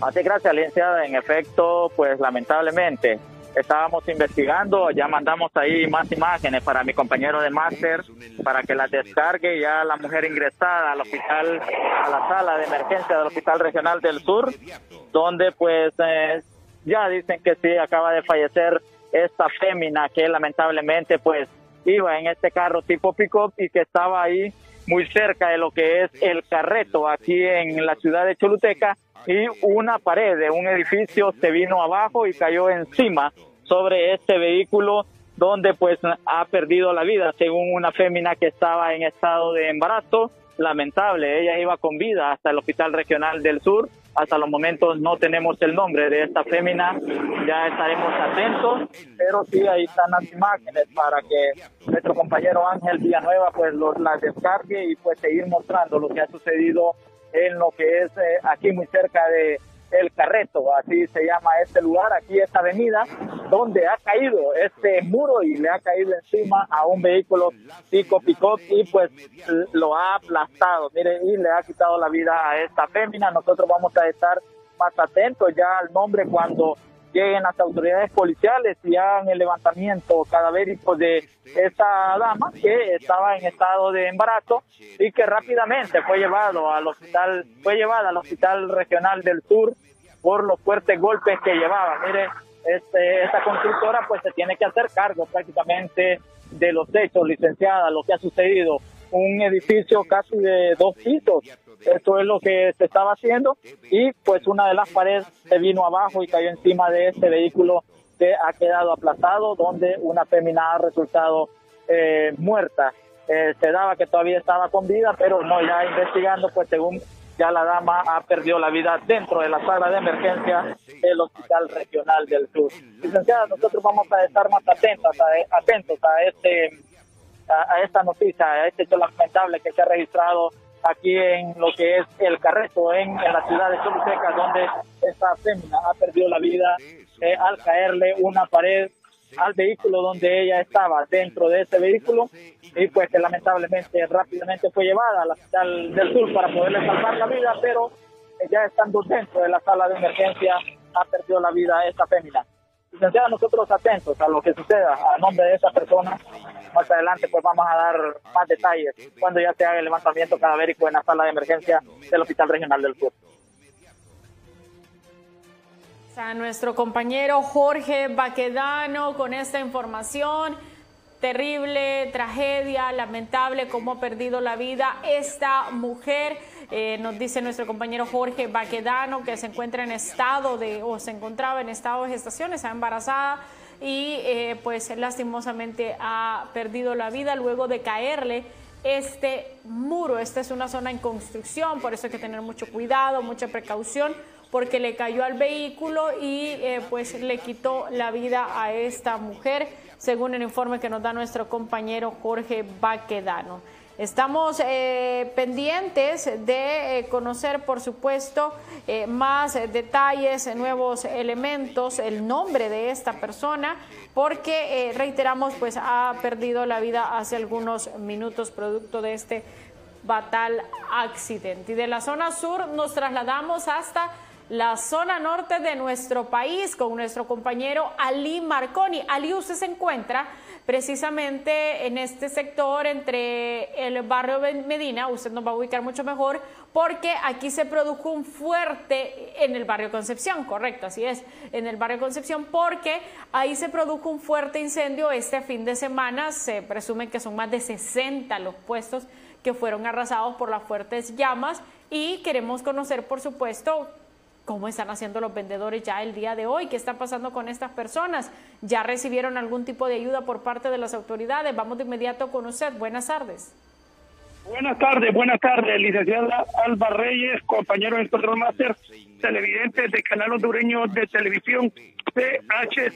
Speaker 15: Así, gracias, licenciada. En efecto, pues lamentablemente estábamos investigando, ya mandamos ahí más imágenes para mi compañero de máster para que las descargue ya la mujer ingresada al hospital, a la sala de emergencia del Hospital Regional del Sur, donde pues eh, ya dicen que sí, acaba de fallecer esta fémina que lamentablemente pues iba en este carro tipo pick-up y que estaba ahí muy cerca de lo que es el carreto aquí en la ciudad de Choluteca y una pared de un edificio se vino abajo y cayó encima sobre este vehículo donde pues ha perdido la vida según una fémina que estaba en estado de embarazo. Lamentable ella iba con vida hasta el hospital regional del sur hasta los momentos no tenemos el nombre de esta fémina. Ya estaremos atentos pero sí ahí están las imágenes para que nuestro compañero Ángel Villanueva pues los las descargue y pues seguir mostrando lo que ha sucedido en lo que es eh, aquí muy cerca de El Carreto, así se llama este lugar, aquí esta avenida, donde ha caído este muro y le ha caído encima a un vehículo pico pico y pues lo ha aplastado, mire, y le ha quitado la vida a esta fémina. Nosotros vamos a estar más atentos ya al nombre cuando lleguen las autoridades policiales y hagan el levantamiento cadavérico de esta dama que estaba en estado de embarazo y que rápidamente fue llevado al hospital, fue llevada al hospital regional del sur por los fuertes golpes que llevaba. Mire, este, esta constructora pues se tiene que hacer cargo prácticamente de los hechos, licenciada, lo que ha sucedido. Un edificio casi de dos pisos esto es lo que se estaba haciendo y pues una de las paredes se vino abajo y cayó encima de este vehículo que ha quedado aplastado donde una fémina ha resultado eh, muerta. Eh, se daba que todavía estaba con vida, pero no, ya investigando, pues según ya la dama ha perdido la vida dentro de la sala de emergencia del Hospital Regional del Sur. Licenciada, nosotros vamos a estar más atentos a, atentos a este a, esta noticia, a este hecho lamentable que se ha registrado aquí en lo que es el Carreto, en, la ciudad de Choluteca, donde esta fémina ha perdido la vida eh, al caerle una pared al vehículo donde ella estaba, dentro de ese vehículo, y pues que lamentablemente rápidamente fue llevada a la hospital del sur para poderle salvar la vida, pero ya estando dentro de la sala de emergencia ha perdido la vida esta fémina. Licenciada, nosotros atentos a lo que suceda a nombre de esa persona. Más adelante pues vamos a dar más detalles cuando ya se haga el levantamiento cadavérico en la sala de emergencia del Hospital Regional del Sur.
Speaker 2: A nuestro compañero Jorge Baquedano con esta información. Terrible, tragedia, lamentable cómo ha perdido la vida esta mujer. Eh, nos dice nuestro compañero Jorge Baquedano que se encuentra en estado de, o se encontraba en estado de gestación, está embarazada y eh, pues lastimosamente ha perdido la vida luego de caerle este muro. Esta es una zona en construcción, por eso hay que tener mucho cuidado, mucha precaución, porque le cayó al vehículo y eh, pues le quitó la vida a esta mujer, según el informe que nos da nuestro compañero Jorge Baquedano. Estamos eh, pendientes de eh, conocer, por supuesto, más detalles, nuevos elementos, el nombre de esta persona, porque, reiteramos, pues ha perdido la vida hace algunos minutos producto de este fatal accidente. Y de la zona sur nos trasladamos hasta la zona norte de nuestro país con nuestro compañero Ali Marconi. Ali, usted se encuentra precisamente en este sector entre el barrio Medina, usted nos va a ubicar mucho mejor, porque aquí se produjo un fuerte en el barrio Concepción, correcto, así es, en el barrio Concepción, porque ahí se produjo un fuerte incendio este fin de semana, se presume que son más de 60 los puestos que fueron arrasados por las fuertes llamas y queremos conocer, por supuesto, ¿Cómo están haciendo los vendedores ya el día de hoy? ¿Qué está pasando con estas personas? ¿Ya recibieron algún tipo de ayuda por parte de las autoridades? Vamos de inmediato con usted. Buenas tardes.
Speaker 16: Buenas tardes, buenas tardes, licenciada Alba Reyes, compañero del Control Master, televidente del canal hondureño de televisión CH.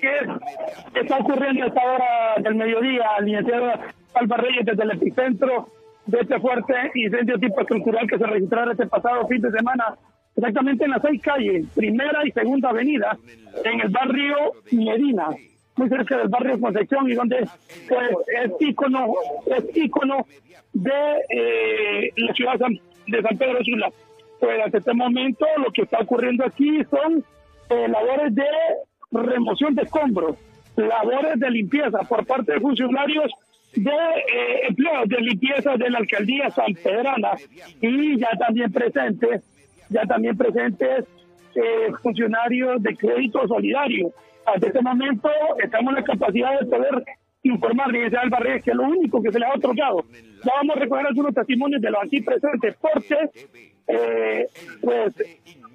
Speaker 16: ¿Qué está ocurriendo a esta del mediodía, licenciada Alba Reyes, desde el epicentro de este fuerte incendio tipo estructural que se registró este pasado fin de semana exactamente en las seis calles, primera y segunda avenida, en el barrio Medina, muy cerca del barrio Concepción y donde pues, es ícono, es ícono de eh, la ciudad de San Pedro Sula. Pues hasta este momento lo que está ocurriendo aquí son eh, labores de remoción de escombros, labores de limpieza por parte de funcionarios de eh, empleados de limpieza de la alcaldía San Pedrana y ya también presentes ya también presentes eh, funcionarios de crédito solidario. Hasta este momento estamos en la capacidad de poder informar, Alba Reyes, que es lo único que se le ha otorgado. Ya vamos a recoger algunos testimonios de los aquí presentes, porque eh, pues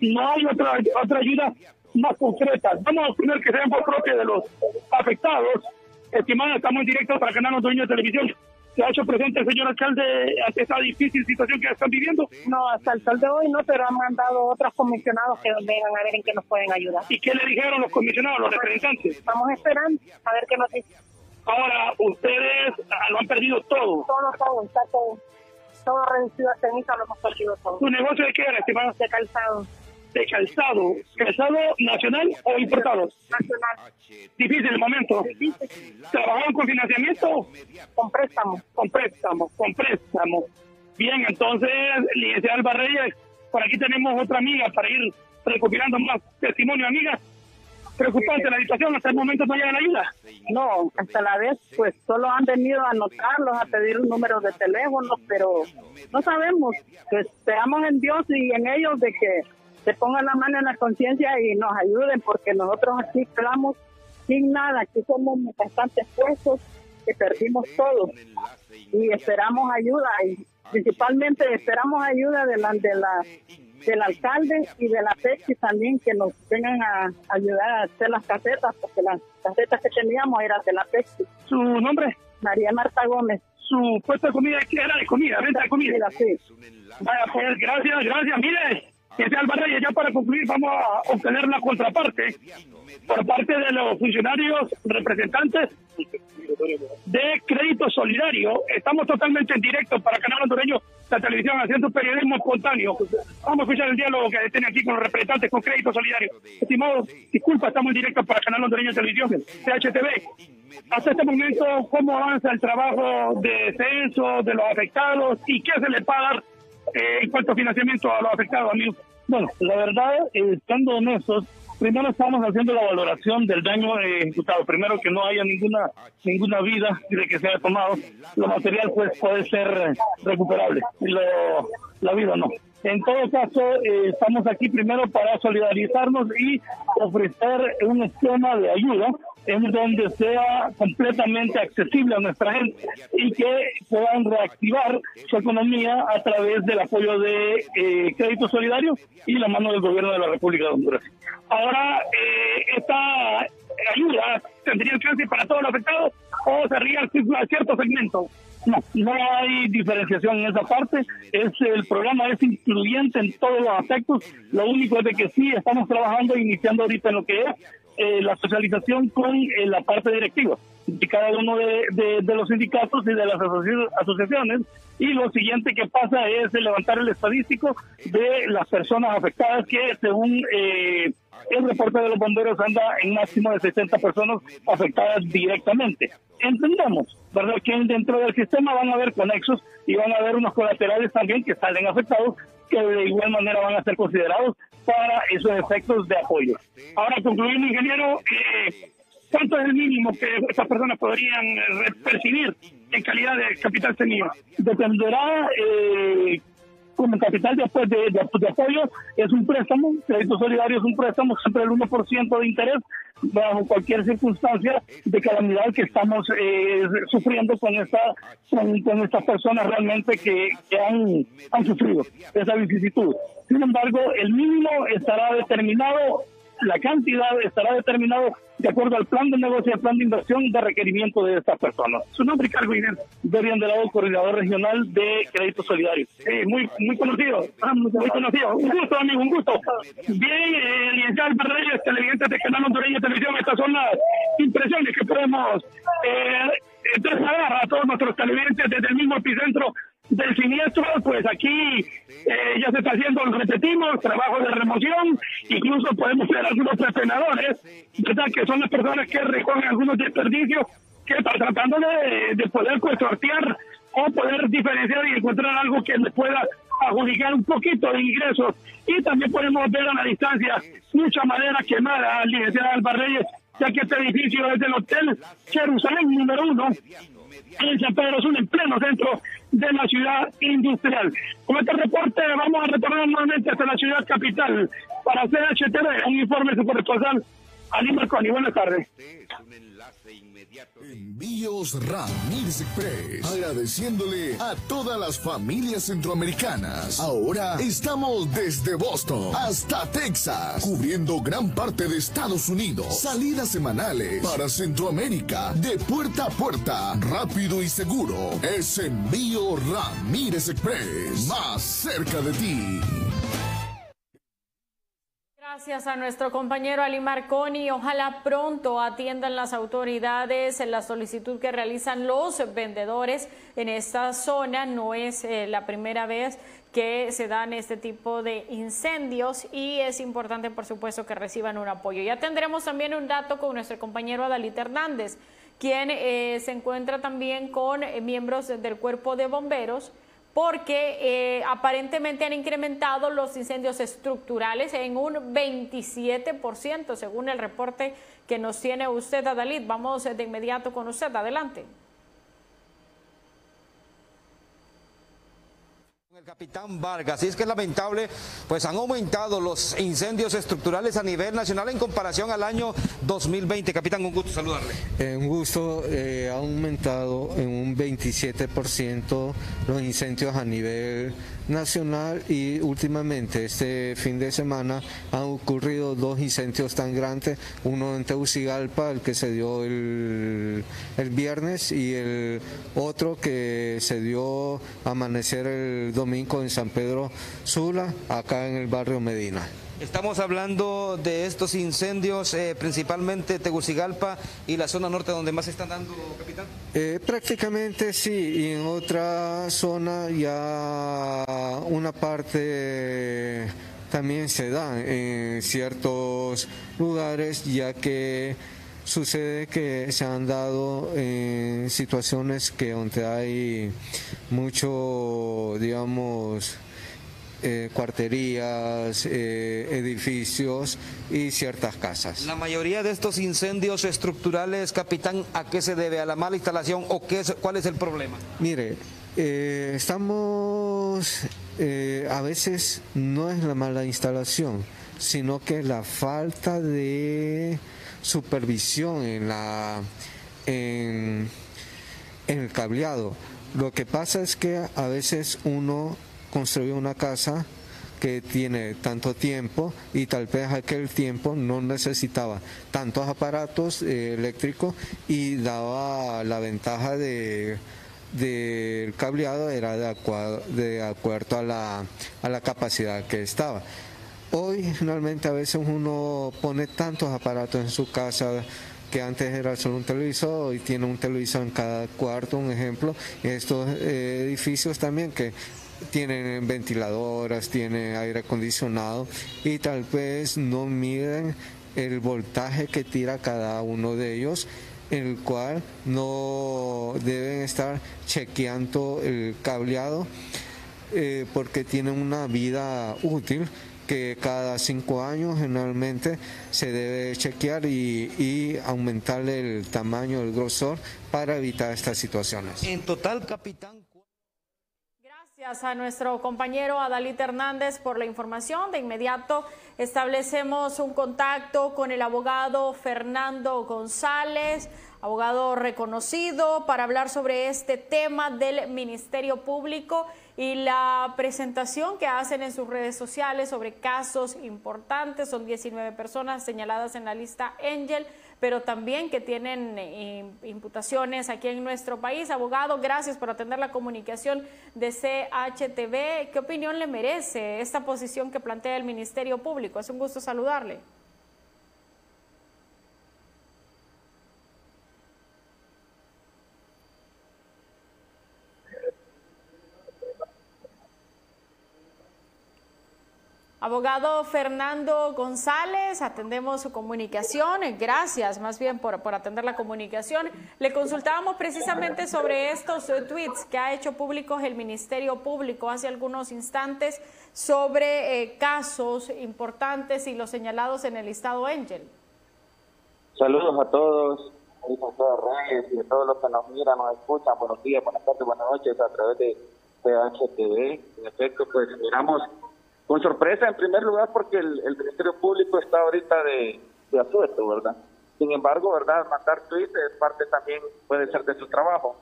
Speaker 16: no hay otra, otra ayuda más concreta. Vamos a poner que sea por propio de los afectados. Estimada, estamos en directo para Canal Dueño de Televisión se ha hecho presente el señor alcalde ante esta difícil situación que están viviendo?
Speaker 17: No, hasta el sol de hoy no, pero han mandado otros comisionados que vengan a ver en qué nos pueden ayudar.
Speaker 16: ¿Y qué le dijeron los comisionados, los representantes?
Speaker 17: Estamos esperando a ver qué nos dicen.
Speaker 16: Ahora, ustedes ah, lo han perdido todo.
Speaker 17: Todo, todo, está todo. Todo reducido a ceniza, lo hemos perdido todo.
Speaker 16: ¿Tu negocio de qué era, estimado?
Speaker 17: De calzado
Speaker 16: de calzado, calzado nacional o importado?
Speaker 17: Nacional.
Speaker 16: Difícil el momento. ¿Trabajaron con financiamiento?
Speaker 17: Con préstamo.
Speaker 16: Con préstamo, con préstamo. Bien, entonces, licenciada Alba Reyes, por aquí tenemos otra amiga para ir recopilando más testimonio, amiga. Preocupante la situación, hasta el momento no llega la ayuda.
Speaker 17: No, hasta la vez, pues solo han venido a anotarlos, a pedir un número de teléfono, pero no sabemos. Pues esperamos en Dios y en ellos de que se pongan la mano en la conciencia y nos ayuden, porque nosotros aquí estamos sin nada, aquí somos bastante expuestos, que perdimos todo y esperamos ayuda y principalmente esperamos ayuda de la, de la del alcalde y de la PEXI también que nos vengan a ayudar a hacer las casetas porque las casetas que teníamos eran de la PEXI.
Speaker 16: ¿Su nombre?
Speaker 17: María Marta Gómez.
Speaker 16: ¿Su puesto de comida era de comida, venta de comida?
Speaker 17: Sí.
Speaker 16: Vaya, pues gracias, gracias. Mire, ese Alvarez, ya para concluir, vamos a obtener la contraparte por parte de los funcionarios representantes de Crédito Solidario. Estamos totalmente en directo para Canal Hondureño, la televisión, haciendo periodismo espontáneo. Vamos a escuchar el diálogo que tiene aquí con los representantes con Crédito Solidario. Estimado, disculpa, estamos en directo para Canal Hondureño Televisión, CHTV. Hasta este momento, ¿cómo avanza el trabajo de censo, de los afectados y qué se le va a dar eh, en cuanto a financiamiento a los afectados, amigos?
Speaker 18: Bueno, la verdad, eh, estando honestos, primero estamos haciendo la valoración del daño eh, ejecutado. Primero que no haya ninguna ninguna vida de que se haya tomado. Lo material pues puede ser recuperable, lo, la vida no. En todo caso, eh, estamos aquí primero para solidarizarnos y ofrecer un esquema de ayuda en donde sea completamente accesible a nuestra gente y que puedan reactivar su economía a través del apoyo de eh, crédito solidario y la mano del gobierno de la República de Honduras.
Speaker 16: Ahora, eh, esta ayuda tendría alcance para todos los afectados o sería a cierto segmento.
Speaker 18: No, no hay diferenciación en esa parte. Es el programa es incluyente en todos los aspectos. Lo único es de que sí estamos trabajando, iniciando ahorita en lo que es eh, la socialización con eh, la parte directiva de cada uno de, los sindicatos y de las asociaciones. Y lo siguiente que pasa es levantar el estadístico de las personas afectadas que según eh, el reporte de los bomberos anda en máximo de 60 personas afectadas directamente. Entendamos, ¿verdad? Que dentro del sistema van a haber conexos y van a haber unos colaterales también que salen afectados que de igual manera van a ser considerados
Speaker 16: para esos efectos de apoyo. Ahora, concluyendo, ingeniero, eh, ¿cuánto es el mínimo que estas personas podrían eh, percibir en calidad de capital semilla? Dependerá eh, como capital después de, de, apoyo es un préstamo, crédito solidario es un préstamo, siempre el 1% de interés bajo cualquier circunstancia de calamidad que estamos eh, sufriendo con esta con, estas personas realmente que, han sufrido esa vicisitud. Sin embargo, el mínimo estará determinado la cantidad estará determinado de acuerdo al plan de negocio y al plan de inversión de requerimiento de estas personas. Su nombre y cargo. Dorian de lado, coordinador regional de Crédito Solidario. muy, muy conocido, ah, muy conocido. Un gusto, amigo, un gusto. Bien, eh, licenciado Reyes, televidentes de Canal Hondureño Televisión, estas son las impresiones que podemos eh, trasladar a todos nuestros televidentes desde el mismo epicentro del siniestro, pues aquí eh, ya se está haciendo, repetimos, trabajo de remoción, incluso podemos ver algunos entrenadores, ¿verdad? Que son las personas que recogen algunos desperdicios, que están tratando de, de poder pues sortear o poder diferenciar y encontrar algo que les pueda adjudicar un poquito de ingresos. Y también podemos ver a la distancia mucha madera quemada, licenciada Alba Reyes, ya que este edificio es del Hotel Jerusalén número uno, en San Pedro Sur, en pleno centro de la ciudad industrial. Con este reporte vamos a retornar nuevamente hasta la ciudad capital para CHTV, un informe su corresponsal Ali Marconi. Buenas tardes.
Speaker 19: Envíos Ramírez Express. Agradeciéndole a todas las familias centroamericanas. Ahora estamos desde Boston hasta Texas, cubriendo gran parte de Estados Unidos. Salidas semanales para Centroamérica de puerta a puerta, rápido y seguro. Es Envío Ramírez Express. Más cerca de ti.
Speaker 2: Gracias a nuestro compañero Ali Marconi. Ojalá pronto atiendan las autoridades en la solicitud que realizan los vendedores en esta zona. No es eh, la primera vez que se dan este tipo de incendios y es importante, por supuesto, que reciban un apoyo. Ya tendremos también un dato con nuestro compañero Adalita Hernández, quien eh, se encuentra también con eh, miembros del cuerpo de bomberos porque eh, aparentemente han incrementado los incendios estructurales en un 27%, según el reporte que nos tiene usted, Adalid. Vamos de inmediato con usted. Adelante.
Speaker 20: Capitán Vargas. Y es que es lamentable, pues han aumentado los incendios estructurales a nivel nacional en comparación al año 2020. Capitán, un gusto saludarle.
Speaker 21: Eh, un gusto, eh, ha aumentado en un 27% los incendios a nivel nacional y últimamente este fin de semana han ocurrido dos incendios tan grandes, uno en Tegucigalpa, el que se dio el, el viernes y el otro que se dio amanecer el domingo en San Pedro Sula, acá en el barrio Medina.
Speaker 20: Estamos hablando de estos incendios, eh, principalmente Tegucigalpa y la zona norte donde más se están dando, capitán.
Speaker 21: Eh, prácticamente sí, y en otra zona ya una parte también se da en ciertos lugares, ya que Sucede que se han dado en situaciones que donde hay mucho, digamos, eh, cuarterías, eh, edificios y ciertas casas.
Speaker 20: La mayoría de estos incendios estructurales, capitán, ¿a qué se debe? ¿A la mala instalación o qué cuál es el problema?
Speaker 21: Mire, eh, estamos, a veces no es la mala instalación, sino que la falta de supervisión en, la, en, el cableado. Lo que pasa es que a veces uno construye una casa que tiene tanto tiempo y tal vez aquel tiempo no necesitaba tantos aparatos eh, eléctricos y daba la ventaja de del cableado era de, de acuerdo a la, a la capacidad que estaba. Hoy finalmente a veces uno pone tantos aparatos en su casa que antes era solo un televisor, hoy tiene un televisor en cada cuarto, un ejemplo. Estos eh, edificios también que tienen ventiladoras, tienen aire acondicionado y tal vez no miden el voltaje que tira cada uno de ellos el cual no deben estar chequeando el cableado eh, porque tienen una vida útil que cada cinco años generalmente se debe chequear y, y aumentarle el tamaño, el grosor para evitar estas situaciones.
Speaker 20: En total, capitán.
Speaker 2: Gracias a nuestro compañero Adalít Hernández por la información. De inmediato establecemos un contacto con el abogado Fernando González, abogado reconocido, para hablar sobre este tema del Ministerio Público y la presentación que hacen en sus redes sociales sobre casos importantes. Son 19 personas señaladas en la lista Angel, pero también que tienen eh, imputaciones aquí en nuestro país. Abogado, gracias por atender la comunicación de CHTV. ¿Qué opinión le merece esta posición que plantea el Ministerio Público? Es un gusto saludarle. Abogado Fernando González, atendemos su comunicación. Gracias más bien por, por, atender la comunicación. Le consultábamos precisamente sobre estos tweets que ha hecho públicos el Ministerio Público hace algunos instantes sobre eh, casos importantes y los señalados en el listado Angel.
Speaker 22: Saludos a todos, a Reyes y a todos los que nos miran, nos escuchan. Buenos días, buenas tardes, buenas noches a través de PHTV. En efecto, pues miramos con sorpresa, en primer lugar, porque el, Ministerio Público está ahorita de, de asueto, ¿verdad? Sin embargo, ¿verdad? Matar tweets es parte también, puede ser de su trabajo.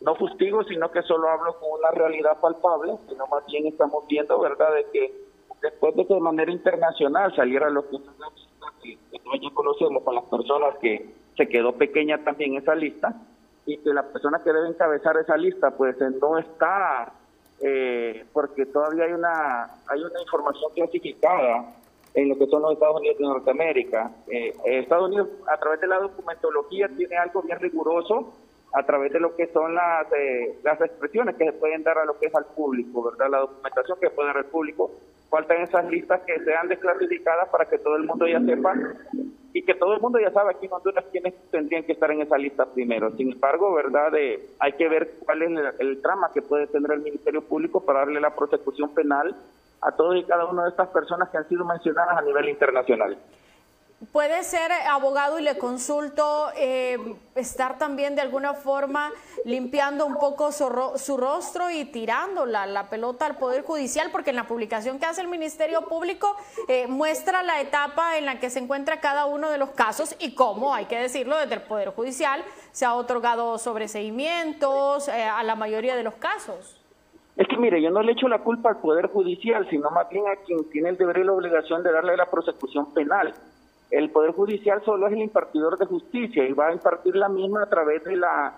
Speaker 22: No fustigo, sino que solo hablo con una realidad palpable, sino más bien estamos viendo, ¿verdad?, de que después de que de manera internacional saliera lo que, que ya conocemos con las personas que se quedó pequeña también esa lista, y que la persona que debe encabezar esa lista, pues no está eh, porque todavía hay una hay una información clasificada en lo que son los Estados Unidos de Norteamérica. Eh, Estados Unidos, a través de la documentología, tiene algo bien riguroso a través de lo que son las, eh, las expresiones que se pueden dar a lo que es al público, ¿verdad? La documentación que puede dar al público. Faltan esas listas que sean desclasificadas para que todo el mundo ya sepa y que todo el mundo ya sabe aquí en Honduras quiénes tendrían que estar en esa lista primero. Sin embargo, ¿verdad? Eh, hay que ver cuál es el, trama que puede tener el Ministerio Público para darle la prosecución penal a todas y cada una de estas personas que han sido mencionadas a nivel internacional.
Speaker 2: Puede ser abogado y le consulto eh, estar también de alguna forma limpiando un poco su, rostro y tirando la, pelota al Poder Judicial, porque en la publicación que hace el Ministerio Público eh, muestra la etapa en la que se encuentra cada uno de los casos y cómo, hay que decirlo, desde el Poder Judicial se ha otorgado sobreseimientos eh, a la mayoría de los casos.
Speaker 22: Es que mire, yo no le echo la culpa al Poder Judicial, sino más bien a quien tiene el deber y la obligación de darle la prosecución penal. El Poder Judicial solo es el impartidor de justicia y va a impartir la misma a través de la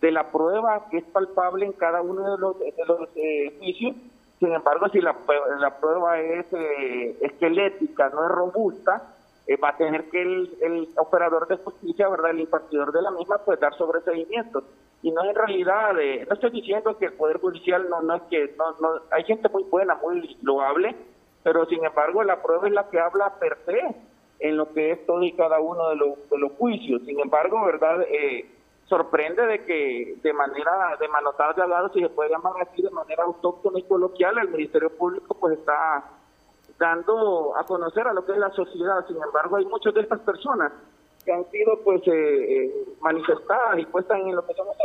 Speaker 22: de la prueba que es palpable en cada uno de los, de los eh, juicios. Sin embargo, si la, la prueba es eh, esquelética, no es robusta, eh, va a tener que el, el, operador de justicia, verdad, el impartidor de la misma, pues dar sobreseguimiento. Y no en realidad, no estoy diciendo que el Poder Judicial no, no es que, no, no, hay gente muy buena, muy loable, pero sin embargo la prueba es la que habla per se en lo que es todo y cada uno de los, de los juicios. Sin embargo, ¿verdad? Eh, sorprende de que de manera de manotadas de hablados, si se puede llamar así, de manera autóctona y coloquial, el Ministerio Público pues está dando a conocer a lo que es la sociedad. Sin embargo, hay muchas de estas personas que han sido pues eh, eh, manifestadas y puestas en lo que somos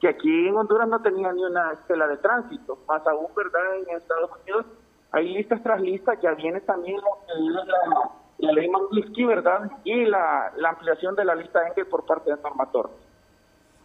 Speaker 22: que aquí en Honduras no tenía ni una estela de tránsito, más aún, ¿verdad? En Estados Unidos hay listas tras listas, ya viene también la la ley Magnitsky, ¿verdad? Y la, ampliación de la lista Engel por parte de Norma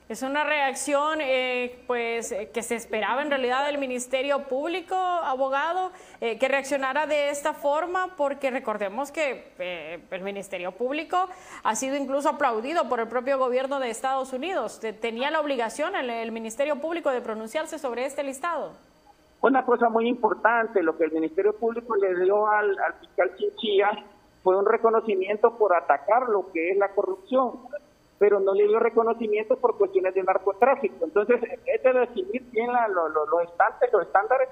Speaker 2: Es una reacción eh, pues eh, que se esperaba en realidad del Ministerio Público, abogado, eh, que reaccionara de esta forma, porque recordemos que el Ministerio Público ha sido incluso aplaudido por el propio gobierno de Estados Unidos. Tenía la obligación el, Ministerio Público de pronunciarse sobre este listado.
Speaker 22: Una cosa muy importante, lo que el Ministerio Público le dio al, al fiscal Chinchilla fue un reconocimiento por atacar lo que es la corrupción, pero no le dio reconocimiento por cuestiones de narcotráfico. Entonces, es de definir bien los los estándares,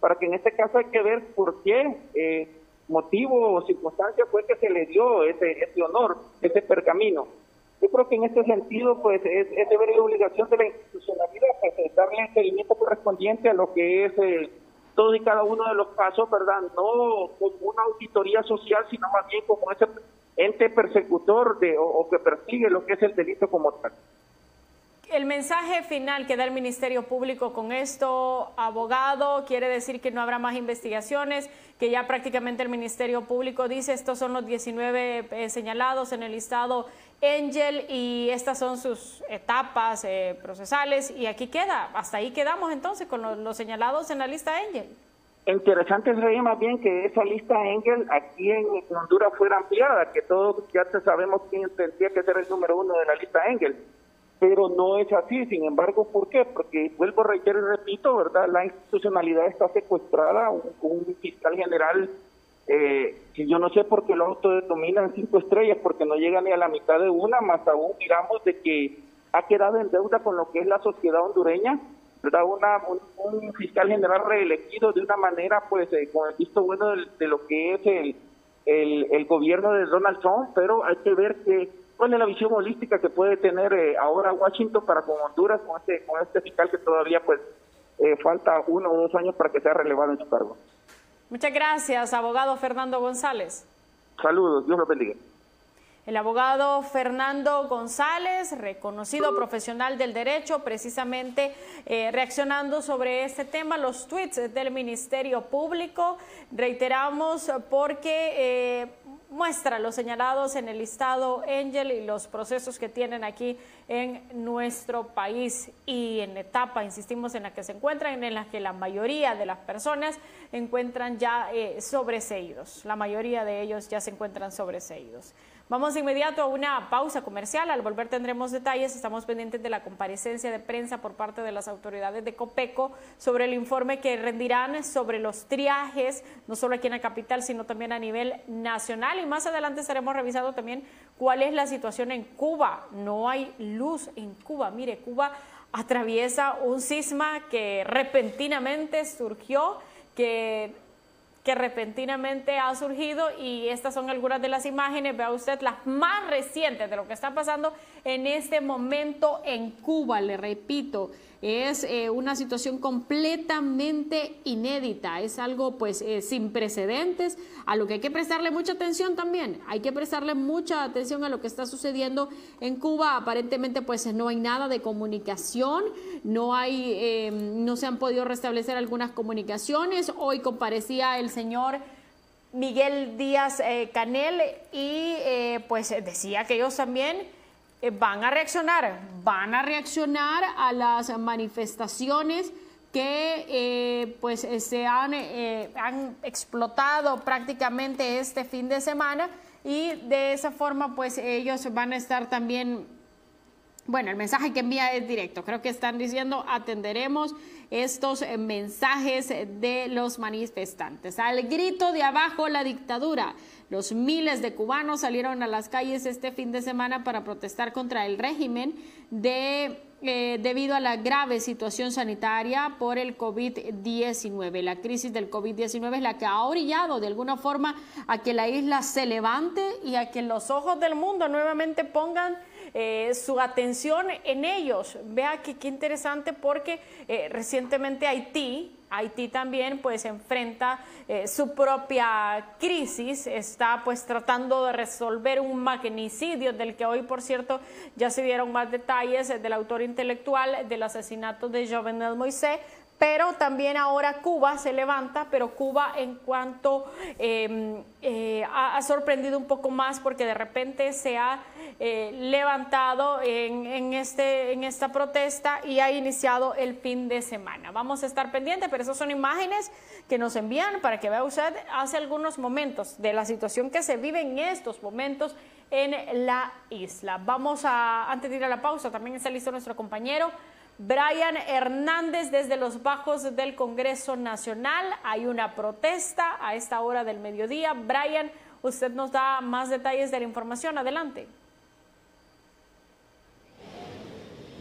Speaker 22: para que en este caso hay que ver por qué eh, motivo o circunstancia fue que se le dio ese, ese honor, ese pergamino. Yo creo que en este sentido, pues, es, es deber y obligación de la institucionalidad, pues, darle el seguimiento correspondiente a lo que es... Eh, todos y cada uno de los casos, ¿verdad? No como una auditoría social, sino más bien como ese ente persecutor de, o que persigue lo que es el delito como tal.
Speaker 2: El mensaje final que da el Ministerio Público con esto, abogado, quiere decir que no habrá más investigaciones, que ya prácticamente el Ministerio Público dice estos son los 19 eh, señalados en el listado Angel y estas son sus etapas eh, procesales y aquí queda, hasta ahí quedamos entonces con los, señalados en la lista Angel.
Speaker 22: Interesante sería más bien que esa lista Angel aquí en Honduras fuera ampliada, que todos ya sabemos quién tendría que ser el número uno de la lista Angel pero no es así. Sin embargo, ¿por qué? Porque vuelvo, reitero y repito, ¿verdad? La institucionalidad está secuestrada, un, un fiscal general eh, yo no sé por qué lo autodenominan cinco estrellas, porque no llega ni a la mitad de una, más aún miramos de que ha quedado en deuda con lo que es la sociedad hondureña, ¿verdad? Una, un, fiscal general reelegido de una manera, pues, eh, con el visto bueno de, lo que es el, el, el gobierno de Donald Trump, pero hay que ver que cuál es la visión holística que puede tener eh, ahora Washington para con Honduras, con este, con este fiscal que todavía pues eh, falta uno o dos años para que sea relevado en su cargo.
Speaker 2: Muchas gracias, abogado Fernando González.
Speaker 22: Saludos, Dios lo bendiga.
Speaker 2: El abogado Fernando González, reconocido profesional del derecho, precisamente eh, reaccionando sobre este tema, los tweets del Ministerio Público. Reiteramos porque muestra los señalados en el listado Angel y los procesos que tienen aquí en nuestro país y en etapa, insistimos, en la que se encuentran, en la que la mayoría de las personas encuentran ya eh, sobreseídos. La mayoría de ellos ya se encuentran sobreseídos. Vamos de inmediato a una pausa comercial. Al volver tendremos detalles. Estamos pendientes de la comparecencia de prensa por parte de las autoridades de Copeco sobre el informe que rendirán sobre los triajes, no solo aquí en la capital, sino también a nivel nacional. Y más adelante estaremos revisando también cuál es la situación en Cuba. No hay luz en Cuba. Mire, Cuba atraviesa un sisma que repentinamente surgió, que que repentinamente ha surgido y estas son algunas de las imágenes, vea usted las más recientes de lo que está pasando en este momento en Cuba, le repito, es eh, una situación completamente inédita, es algo pues eh, sin precedentes, a lo que hay que prestarle mucha atención también, hay que prestarle mucha atención a lo que está sucediendo en Cuba, aparentemente pues no hay nada de comunicación, no hay, eh, no se han podido restablecer algunas comunicaciones, hoy comparecía el señor Miguel Díaz Canel y pues decía que ellos también eh, van a reaccionar, van a reaccionar a las manifestaciones que eh, pues eh, se han, han explotado prácticamente este fin de semana y de esa forma pues ellos van a estar también bueno, el mensaje que envía es directo. Creo que están diciendo atenderemos estos mensajes de los manifestantes. Al grito de abajo la dictadura. Los miles de cubanos salieron a las calles este fin de semana para protestar contra el régimen de, eh, debido a la grave situación sanitaria por el COVID-19. La crisis del COVID-19 es la que ha orillado de alguna forma a que la isla se levante y a que los ojos del mundo nuevamente pongan eh, su atención en ellos. Vea que qué interesante porque eh, recientemente Haití Haití también pues enfrenta eh, su propia crisis, está pues tratando de resolver un magnicidio del que hoy por cierto ya se dieron más detalles del autor intelectual del asesinato de Jovenel Moisés, pero también ahora Cuba se levanta, pero Cuba en cuanto em, eh, ha, sorprendido un poco más porque de repente se ha eh, levantado en, este, en esta protesta y ha iniciado el fin de semana. Vamos a estar pendientes, pero esas son imágenes que nos envían para que vea usted hace algunos momentos de la situación que se vive en estos momentos en la isla. Vamos a, antes de ir a la pausa, también está listo nuestro compañero. Brian Hernández desde los bajos del Congreso Nacional. Hay una protesta a esta hora del mediodía. Brian, usted nos da más detalles de la información. Adelante.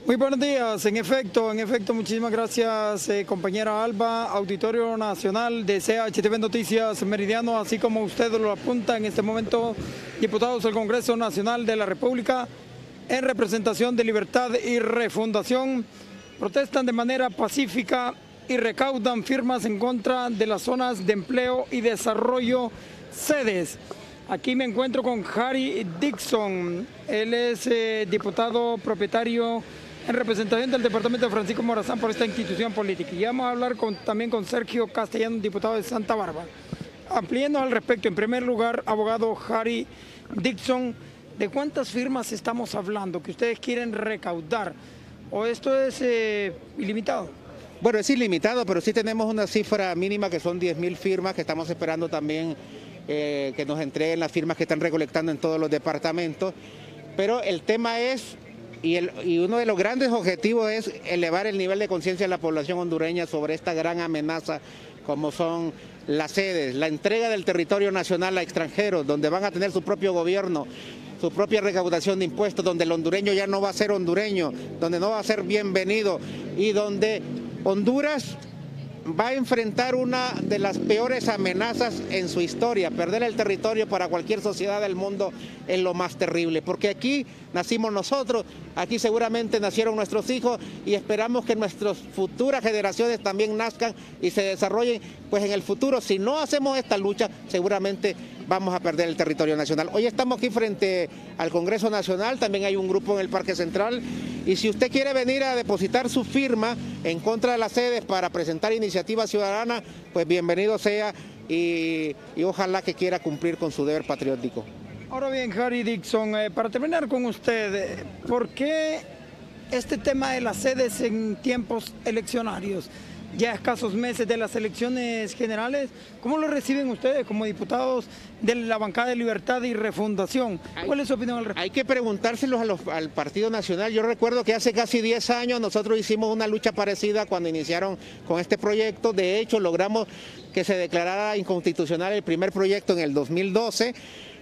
Speaker 23: Muy buenos días, en efecto, en efecto, muchísimas gracias eh, compañera Alba, Auditorio Nacional de CHTV Noticias Meridiano, así como usted lo apunta en este momento, diputados del Congreso Nacional de la República, en representación de Libertad y Refundación, protestan de manera pacífica y recaudan firmas en contra de las zonas de empleo y desarrollo sedes. Aquí me encuentro con Harry Dixon. Él es eh, diputado propietario en representación del departamento de Francisco Morazán por esta institución política. Y vamos a hablar también con Sergio Castellano, diputado de Santa Bárbara. Ampliando al respecto, en primer lugar, abogado Harry Dixon, ¿de cuántas firmas estamos hablando que ustedes quieren recaudar? ¿O esto es eh, ilimitado?
Speaker 24: Bueno, es ilimitado, pero sí tenemos una cifra mínima que son 10.000 firmas que estamos esperando también eh, que nos entreguen las firmas que están recolectando en todos los departamentos. Pero el tema es, y, uno de los grandes objetivos es elevar el nivel de conciencia de la población hondureña sobre esta gran amenaza como son las sedes, la entrega del territorio nacional a extranjeros, donde van a tener su propio gobierno, su propia recaudación de impuestos, donde el hondureño ya no va a ser hondureño, donde no va a ser bienvenido y donde Honduras va a enfrentar una de las peores amenazas en su historia. Perder el territorio para cualquier sociedad del mundo es lo más terrible, porque aquí nacimos nosotros, aquí seguramente nacieron nuestros hijos y esperamos que nuestras futuras generaciones también nazcan y se desarrollen, pues en el futuro, si no hacemos esta lucha, seguramente vamos a perder el territorio nacional. Hoy estamos aquí frente al Congreso Nacional, también hay un grupo en el Parque Central y si usted quiere venir a depositar su firma en contra de las sedes para presentar iniciativa ciudadana, pues bienvenido sea y, ojalá que quiera cumplir con su deber patriótico.
Speaker 23: Ahora bien, Harry Dixon, eh, para terminar con usted, eh, ¿por qué este tema de las sedes en tiempos eleccionarios? Ya escasos meses de las elecciones generales. ¿Cómo lo reciben ustedes como diputados de la bancada de Libertad y Refundación? ¿Cuál es su opinión al respecto?
Speaker 24: Hay que preguntárselos a los, al Partido Nacional. Yo recuerdo que hace casi 10 años nosotros hicimos una lucha parecida cuando iniciaron con este proyecto. De hecho, logramos que se declarara inconstitucional el primer proyecto en el 2012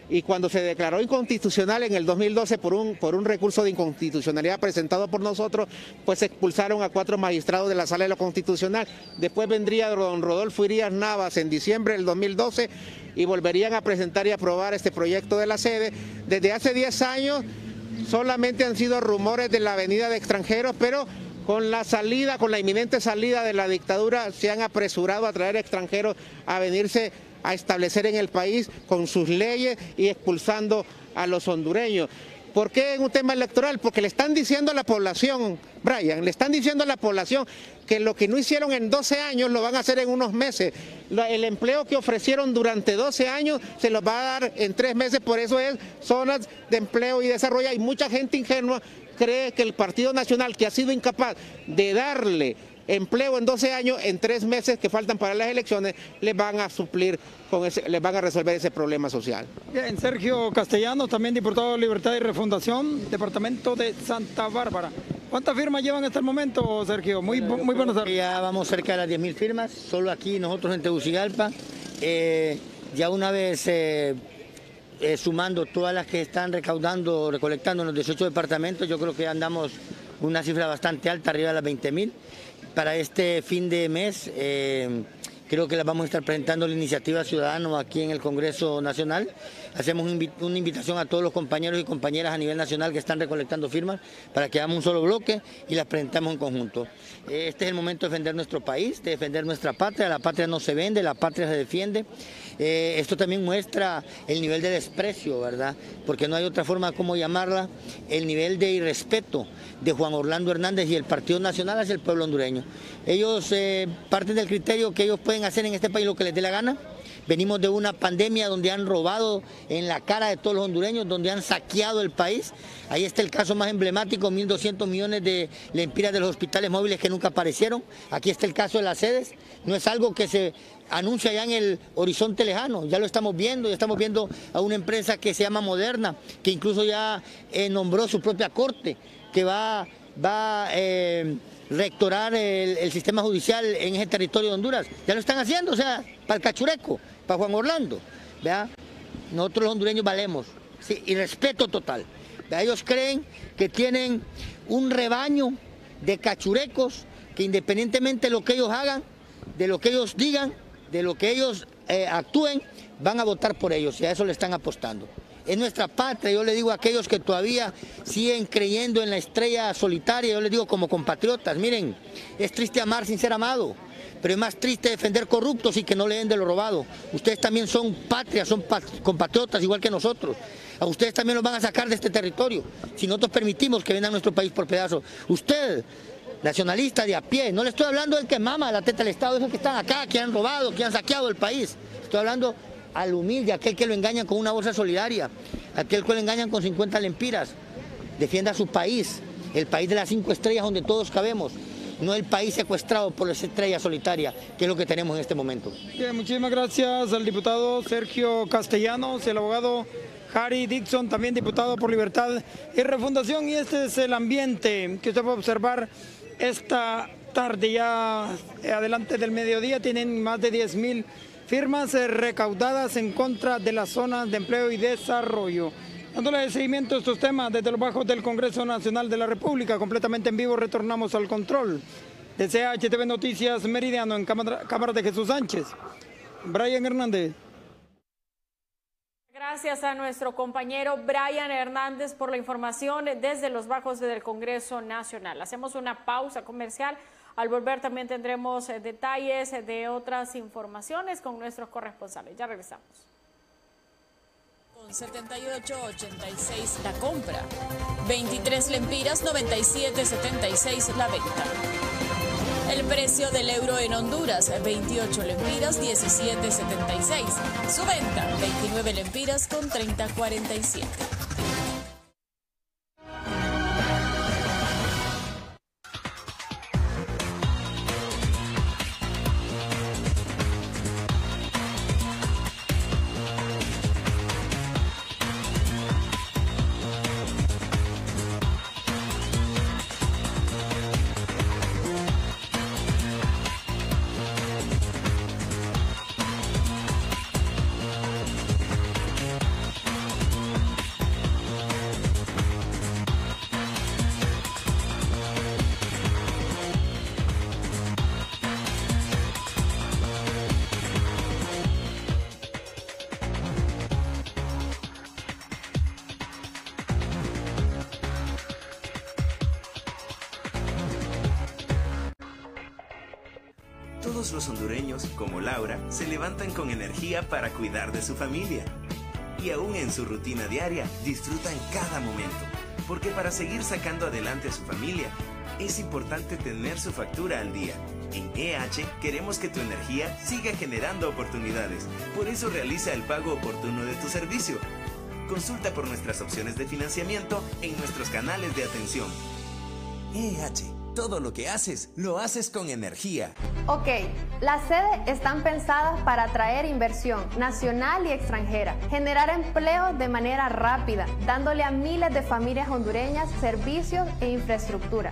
Speaker 24: y cuando se declaró inconstitucional en el 2012 por un, por un recurso de inconstitucionalidad presentado por nosotros, pues expulsaron a cuatro magistrados de la sala de lo constitucional. Después vendría don Rodolfo Irías Navas en diciembre del 2012 y volverían a presentar y aprobar este proyecto de la sede. Desde hace 10 años solamente han sido rumores de la venida de extranjeros, pero con la salida, con la inminente salida de la dictadura, se han apresurado a traer extranjeros a venirse a establecer en el país con sus leyes y expulsando a los hondureños. ¿Por qué en un tema electoral? Porque le están diciendo a la población, Brian, le están diciendo a la población que lo que no hicieron en 12 años lo van a hacer en unos meses. El empleo que ofrecieron durante 12 años se los va a dar en tres meses, por eso es zonas de empleo y desarrollo. Hay mucha gente ingenua cree que el Partido Nacional, que ha sido incapaz de darle empleo en 12 años, en tres meses que faltan para las elecciones, les van a suplir, con ese, les van a resolver ese problema social.
Speaker 23: Bien, Sergio Castellanos, también diputado de Libertad y Refundación, Departamento de Santa Bárbara. ¿Cuántas firmas llevan hasta el momento, Sergio? Muy, muy buenas tardes.
Speaker 25: Ya vamos cerca de las 10.000 firmas, solo aquí nosotros en Tegucigalpa. Eh, ya una vez eh, eh, sumando todas las que están recaudando, recolectando en los 18 departamentos, yo creo que andamos una cifra bastante alta, arriba de las 20.000 para este fin de mes. Eh, creo que la vamos a estar presentando la iniciativa ciudadana aquí en el Congreso Nacional. Hacemos una invitación a todos los compañeros y compañeras a nivel nacional que están recolectando firmas para que hagamos un solo bloque y las presentemos en conjunto. Este es el momento de defender nuestro país, de defender nuestra patria. La patria no se vende, la patria se defiende. Eh, esto también muestra el nivel de desprecio, ¿verdad? Porque no hay otra forma como llamarla, el nivel de irrespeto de Juan Orlando Hernández y el Partido Nacional hacia el pueblo hondureño. Ellos eh, parten del criterio que ellos pueden hacer en este país lo que les dé la gana. Venimos de una pandemia donde han robado en la cara de todos los hondureños, donde han saqueado el país. Ahí está el caso más emblemático, 1.200 millones de lempiras de los hospitales móviles que nunca aparecieron. Aquí está el caso de las sedes. No es algo que se anuncia ya en el horizonte lejano, ya lo estamos viendo, ya estamos viendo a una empresa que se llama Moderna, que incluso ya eh, nombró su propia corte, que va, va eh, rectorar el, sistema judicial en ese territorio de Honduras. Ya lo están haciendo, o sea, para el cachureco, para Juan Orlando. ¿vea? Nosotros los hondureños valemos, sí, y respeto total. Ellos creen que tienen un rebaño de cachurecos que independientemente de lo que ellos hagan, de lo que ellos digan, de lo que ellos eh, actúen, van a votar por ellos y a eso le están apostando es nuestra patria. Yo le digo a aquellos que todavía siguen creyendo en la estrella solitaria, yo les digo como compatriotas, miren, es triste amar sin ser amado. pero es más triste defender corruptos y que no le den de lo robado. Ustedes también son patria, son compatriotas igual que nosotros. A ustedes también los van a sacar de este territorio si nosotros permitimos que vendan nuestro país por pedazos. Usted, nacionalista de a pie, no le estoy hablando del que mama la teta del Estado, esos que están acá, que han robado, que han saqueado el país. Estoy hablando al humilde, aquel que lo engañan con una bolsa solidaria, aquel que lo engañan con 50 lempiras. Defienda su país, el país de las cinco estrellas donde todos cabemos no el país secuestrado por esa estrella solitaria, que es lo que tenemos en este momento.
Speaker 23: muchísimas gracias al diputado Sergio Castellanos, el abogado Harry Dixon, también diputado por Libertad y Refundación, y este es el ambiente que usted puede observar esta tarde ya adelante del mediodía, tienen más de 10 mil firmas eh, recaudadas en contra de las zonas de empleo y desarrollo. Dándole seguimiento a estos temas desde los bajos del Congreso Nacional de la República, completamente en vivo, retornamos al control de CHTV Noticias Meridiano en Cámara de Jesús Sánchez. Brian Hernández.
Speaker 2: Gracias a nuestro compañero Brian Hernández por la información desde los bajos del Congreso Nacional. Hacemos una pausa comercial. Al volver también tendremos eh, detalles de otras informaciones con nuestros corresponsales. Ya regresamos.
Speaker 3: 78.86 la compra, 23 lempiras 97.76 la venta. El precio del euro en Honduras, 28 lempiras 17.76. Su venta, 29 lempiras con 30.47.
Speaker 12: para cuidar de su familia. Y aún en su rutina diaria, disfrutan cada momento. Porque para seguir sacando adelante a su familia, es importante tener su factura al día. En EH queremos que tu energía siga generando oportunidades. Por eso realiza el pago oportuno de tu servicio. Consulta por nuestras opciones de financiamiento en nuestros canales de atención. EH todo lo que haces, lo haces con energía.
Speaker 26: Ok, las sedes están pensadas para atraer inversión nacional y extranjera, generar empleo de manera rápida, dándole a miles de familias hondureñas servicios e infraestructura.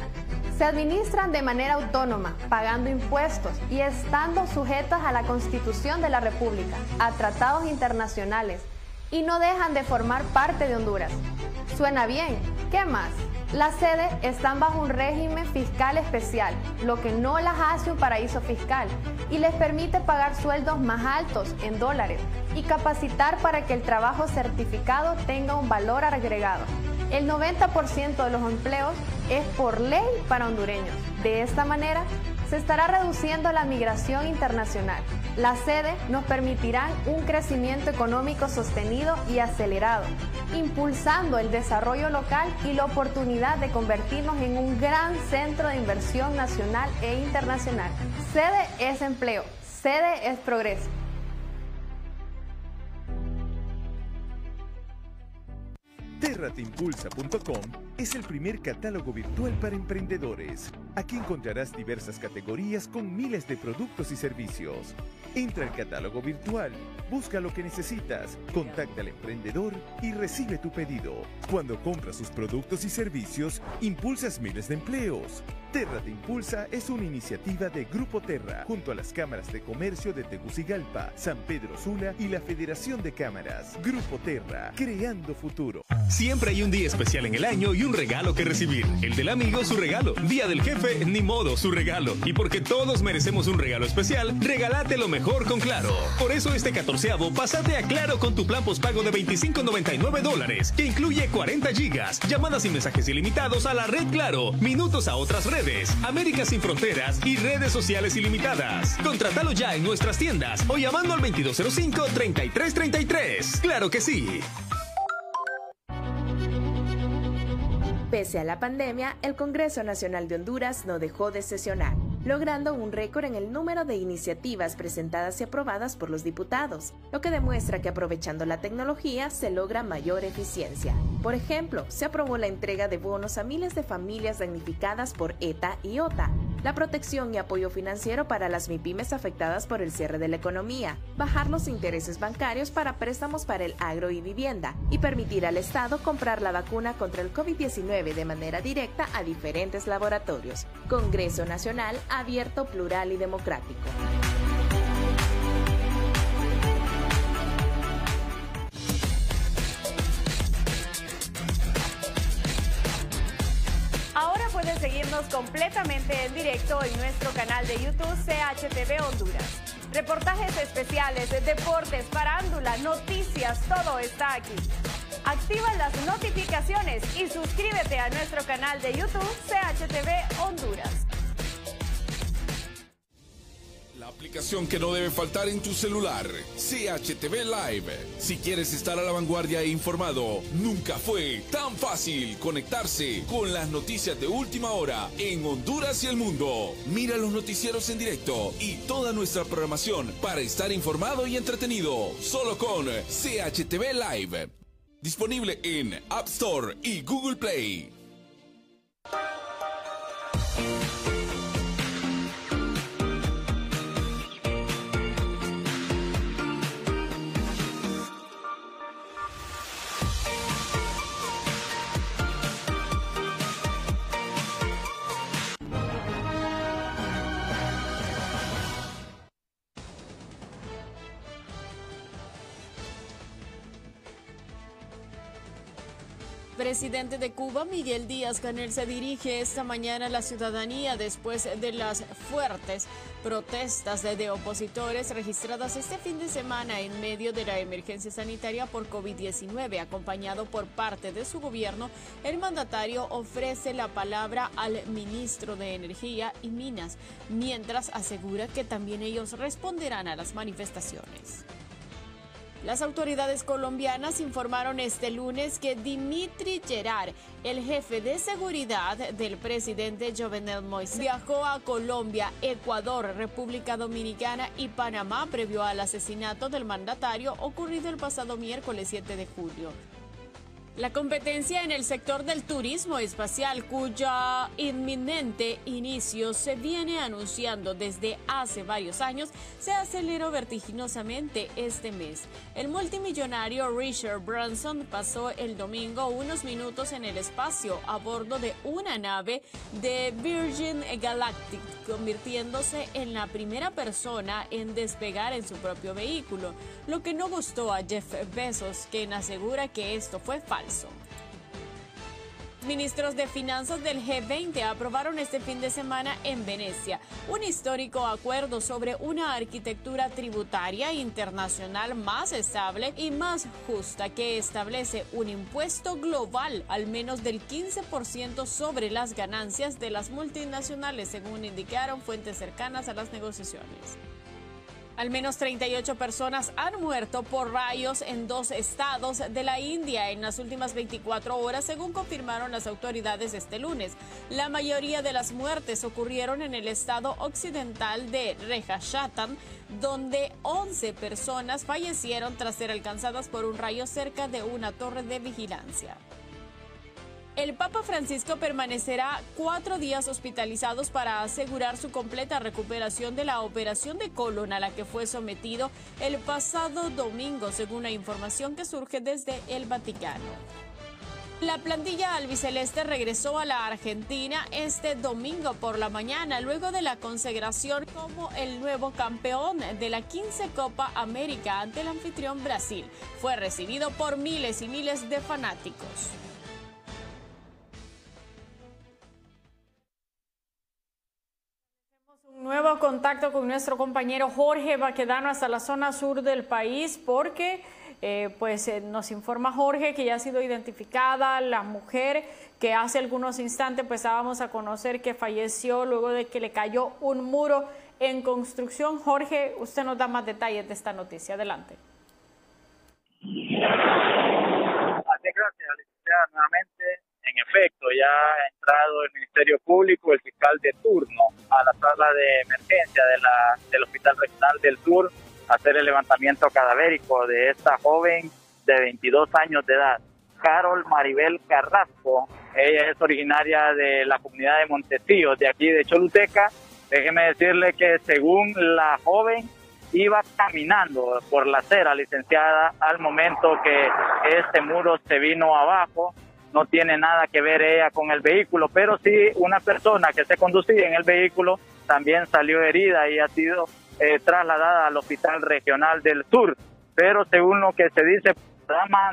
Speaker 26: Se administran de manera autónoma, pagando impuestos y estando sujetas a la Constitución de la República, a tratados internacionales, y no dejan de formar parte de Honduras. Suena bien, ¿qué más? Las sedes están bajo un régimen fiscal especial, lo que no las hace un paraíso fiscal y les permite pagar sueldos más altos en dólares y capacitar para que el trabajo certificado tenga un valor agregado. El 90% de los empleos es por ley para hondureños. De esta manera, se estará reduciendo la migración internacional. Las sedes nos permitirán un crecimiento económico sostenido y acelerado, impulsando el desarrollo local y la oportunidad de convertirnos en un gran centro de inversión nacional e internacional. Sede es empleo, sede es progreso.
Speaker 13: Terrateimpulsa.com es el primer catálogo virtual para emprendedores. Aquí encontrarás diversas categorías con miles de productos y servicios. Entra al catálogo virtual, busca lo que necesitas, contacta al emprendedor y recibe tu pedido. Cuando compras sus productos y servicios, impulsas miles de empleos. Terra te Impulsa es una iniciativa de Grupo Terra, junto a las cámaras de comercio de Tegucigalpa, San Pedro Sula y la Federación de Cámaras. Grupo Terra, creando futuro.
Speaker 9: Siempre hay un día especial en el año y un regalo que recibir. El del amigo, su regalo. Día del jefe, ni modo, su regalo. Y porque todos merecemos un regalo especial, regálate lo mejor con Claro. Por eso este catorceavo, pasate a Claro con tu plan postpago de 25.99 dólares, que incluye 40 gigas, llamadas y mensajes ilimitados a la red Claro, minutos a otras redes América Sin Fronteras y redes sociales ilimitadas. Contratalo ya en nuestras tiendas o llamando al 2205-3333. ¡Claro que sí!
Speaker 14: Pese a la pandemia, el Congreso Nacional de Honduras no dejó de sesionar, logrando un récord en el número de iniciativas presentadas y aprobadas por los diputados, lo que demuestra que aprovechando la tecnología se logra mayor eficiencia. Por ejemplo, se aprobó la entrega de bonos a miles de familias damnificadas por ETA y OTA, la protección y apoyo financiero para las MIPIMES afectadas por el cierre de la economía, bajar los intereses bancarios para préstamos para el agro y vivienda y permitir al Estado comprar la vacuna contra el COVID-19 de manera directa a diferentes laboratorios. Congreso Nacional abierto, plural y democrático.
Speaker 2: Ahora pueden seguirnos completamente en directo en nuestro canal de YouTube CHTV Honduras. Reportajes especiales, deportes, farándula, noticias, todo está aquí. Activa las notificaciones y suscríbete a nuestro canal de YouTube CHTV Honduras.
Speaker 27: Aplicación que no debe faltar en tu celular, CHTV Live. Si quieres estar a la vanguardia e informado, nunca fue tan fácil conectarse con las noticias de última hora en Honduras y el mundo. Mira los noticieros en directo y toda nuestra programación para estar informado y entretenido, solo con CHTV Live. Disponible en App Store y Google Play.
Speaker 2: Presidente de Cuba, Miguel Díaz Canel, se dirige esta mañana a la ciudadanía después de las fuertes protestas de, de, opositores registradas este fin de semana en medio de la emergencia sanitaria por COVID-19. Acompañado por parte de su gobierno, el mandatario ofrece la palabra al ministro de Energía y Minas, mientras asegura que también ellos responderán a las manifestaciones. Las autoridades colombianas informaron este lunes que Dimitri Gerard, el jefe de seguridad del presidente Jovenel Moïse, viajó a Colombia, Ecuador, República Dominicana y Panamá previo al asesinato del mandatario ocurrido el pasado miércoles 7 de julio. La competencia en el sector del turismo espacial, cuya inminente inicio se viene anunciando desde hace varios años, se aceleró vertiginosamente este mes. El multimillonario Richard Branson pasó el domingo unos minutos en el espacio a bordo de una nave de Virgin Galactic, convirtiéndose en la primera persona en despegar en su propio vehículo, lo que no gustó a Jeff Bezos, quien asegura que esto fue falso. Ministros de Finanzas del G20 aprobaron este fin de semana en Venecia un histórico acuerdo sobre una arquitectura tributaria internacional más estable y más justa que establece un impuesto global al menos del 15% sobre las ganancias de las multinacionales, según indicaron fuentes cercanas a las negociaciones. Al menos 38 personas han muerto por rayos en dos estados de la India en las últimas 24 horas, según confirmaron las autoridades este lunes. La mayoría de las muertes ocurrieron en el estado occidental de Rajasthan, donde 11 personas fallecieron tras ser alcanzadas por un rayo cerca de una torre de vigilancia. El Papa Francisco permanecerá cuatro días hospitalizados para asegurar su completa recuperación de la operación de colon a la que fue sometido el pasado domingo, según la información que surge desde el Vaticano. La plantilla albiceleste regresó a la Argentina este domingo por la mañana, luego de la consagración como el nuevo campeón de la 15 Copa América ante el anfitrión Brasil. Fue recibido por miles y miles de fanáticos. Nuevo contacto con nuestro compañero Jorge Baquedano hasta la zona sur del país porque Eh, pues eh, nos informa Jorge que ya ha sido identificada la mujer que hace algunos instantes pues dábamos a conocer que falleció luego de que le cayó un muro en construcción. Jorge, usted nos da más detalles de esta noticia. Adelante.
Speaker 15: Gracias, licenciada, nuevamente. En efecto, ya ha entrado el Ministerio Público, el fiscal de turno, a la sala de emergencia de la, del Hospital Regional del Sur hacer el levantamiento cadavérico de esta joven de 22 años de edad, Carol Maribel Carrasco. Ella es originaria de la comunidad de Montecillo, de aquí de Choluteca. Déjeme decirle que según la joven iba caminando por la acera, licenciada, al momento que este muro se vino abajo. No tiene nada que ver ella con el vehículo, pero sí una persona que se conducía en el vehículo también salió herida y ha sido eh, trasladada al Hospital Regional del Sur. Pero según lo que se dice,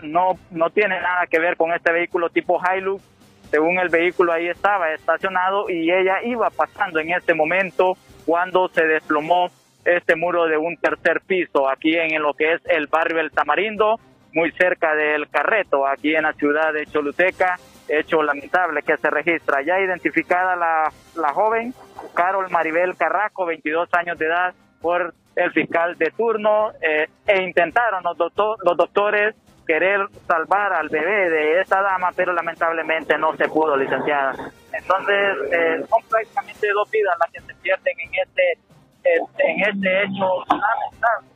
Speaker 15: no, no tiene nada que ver con este vehículo tipo Hilux. Según el vehículo ahí estaba estacionado y ella iba pasando en este momento cuando se desplomó este muro de un tercer piso aquí en lo que es el barrio El Tamarindo, muy cerca del Carreto, aquí en la ciudad de Choluteca. Hecho lamentable que se registra. Ya identificada la, la joven, Carol Maribel Carrasco, 22 años de edad, por el fiscal de turno eh, e intentaron los, los doctores querer salvar al bebé de esta dama, pero lamentablemente no se pudo, licenciada. Entonces, eh, son prácticamente dos vidas las que se pierden en este en este hecho lamentable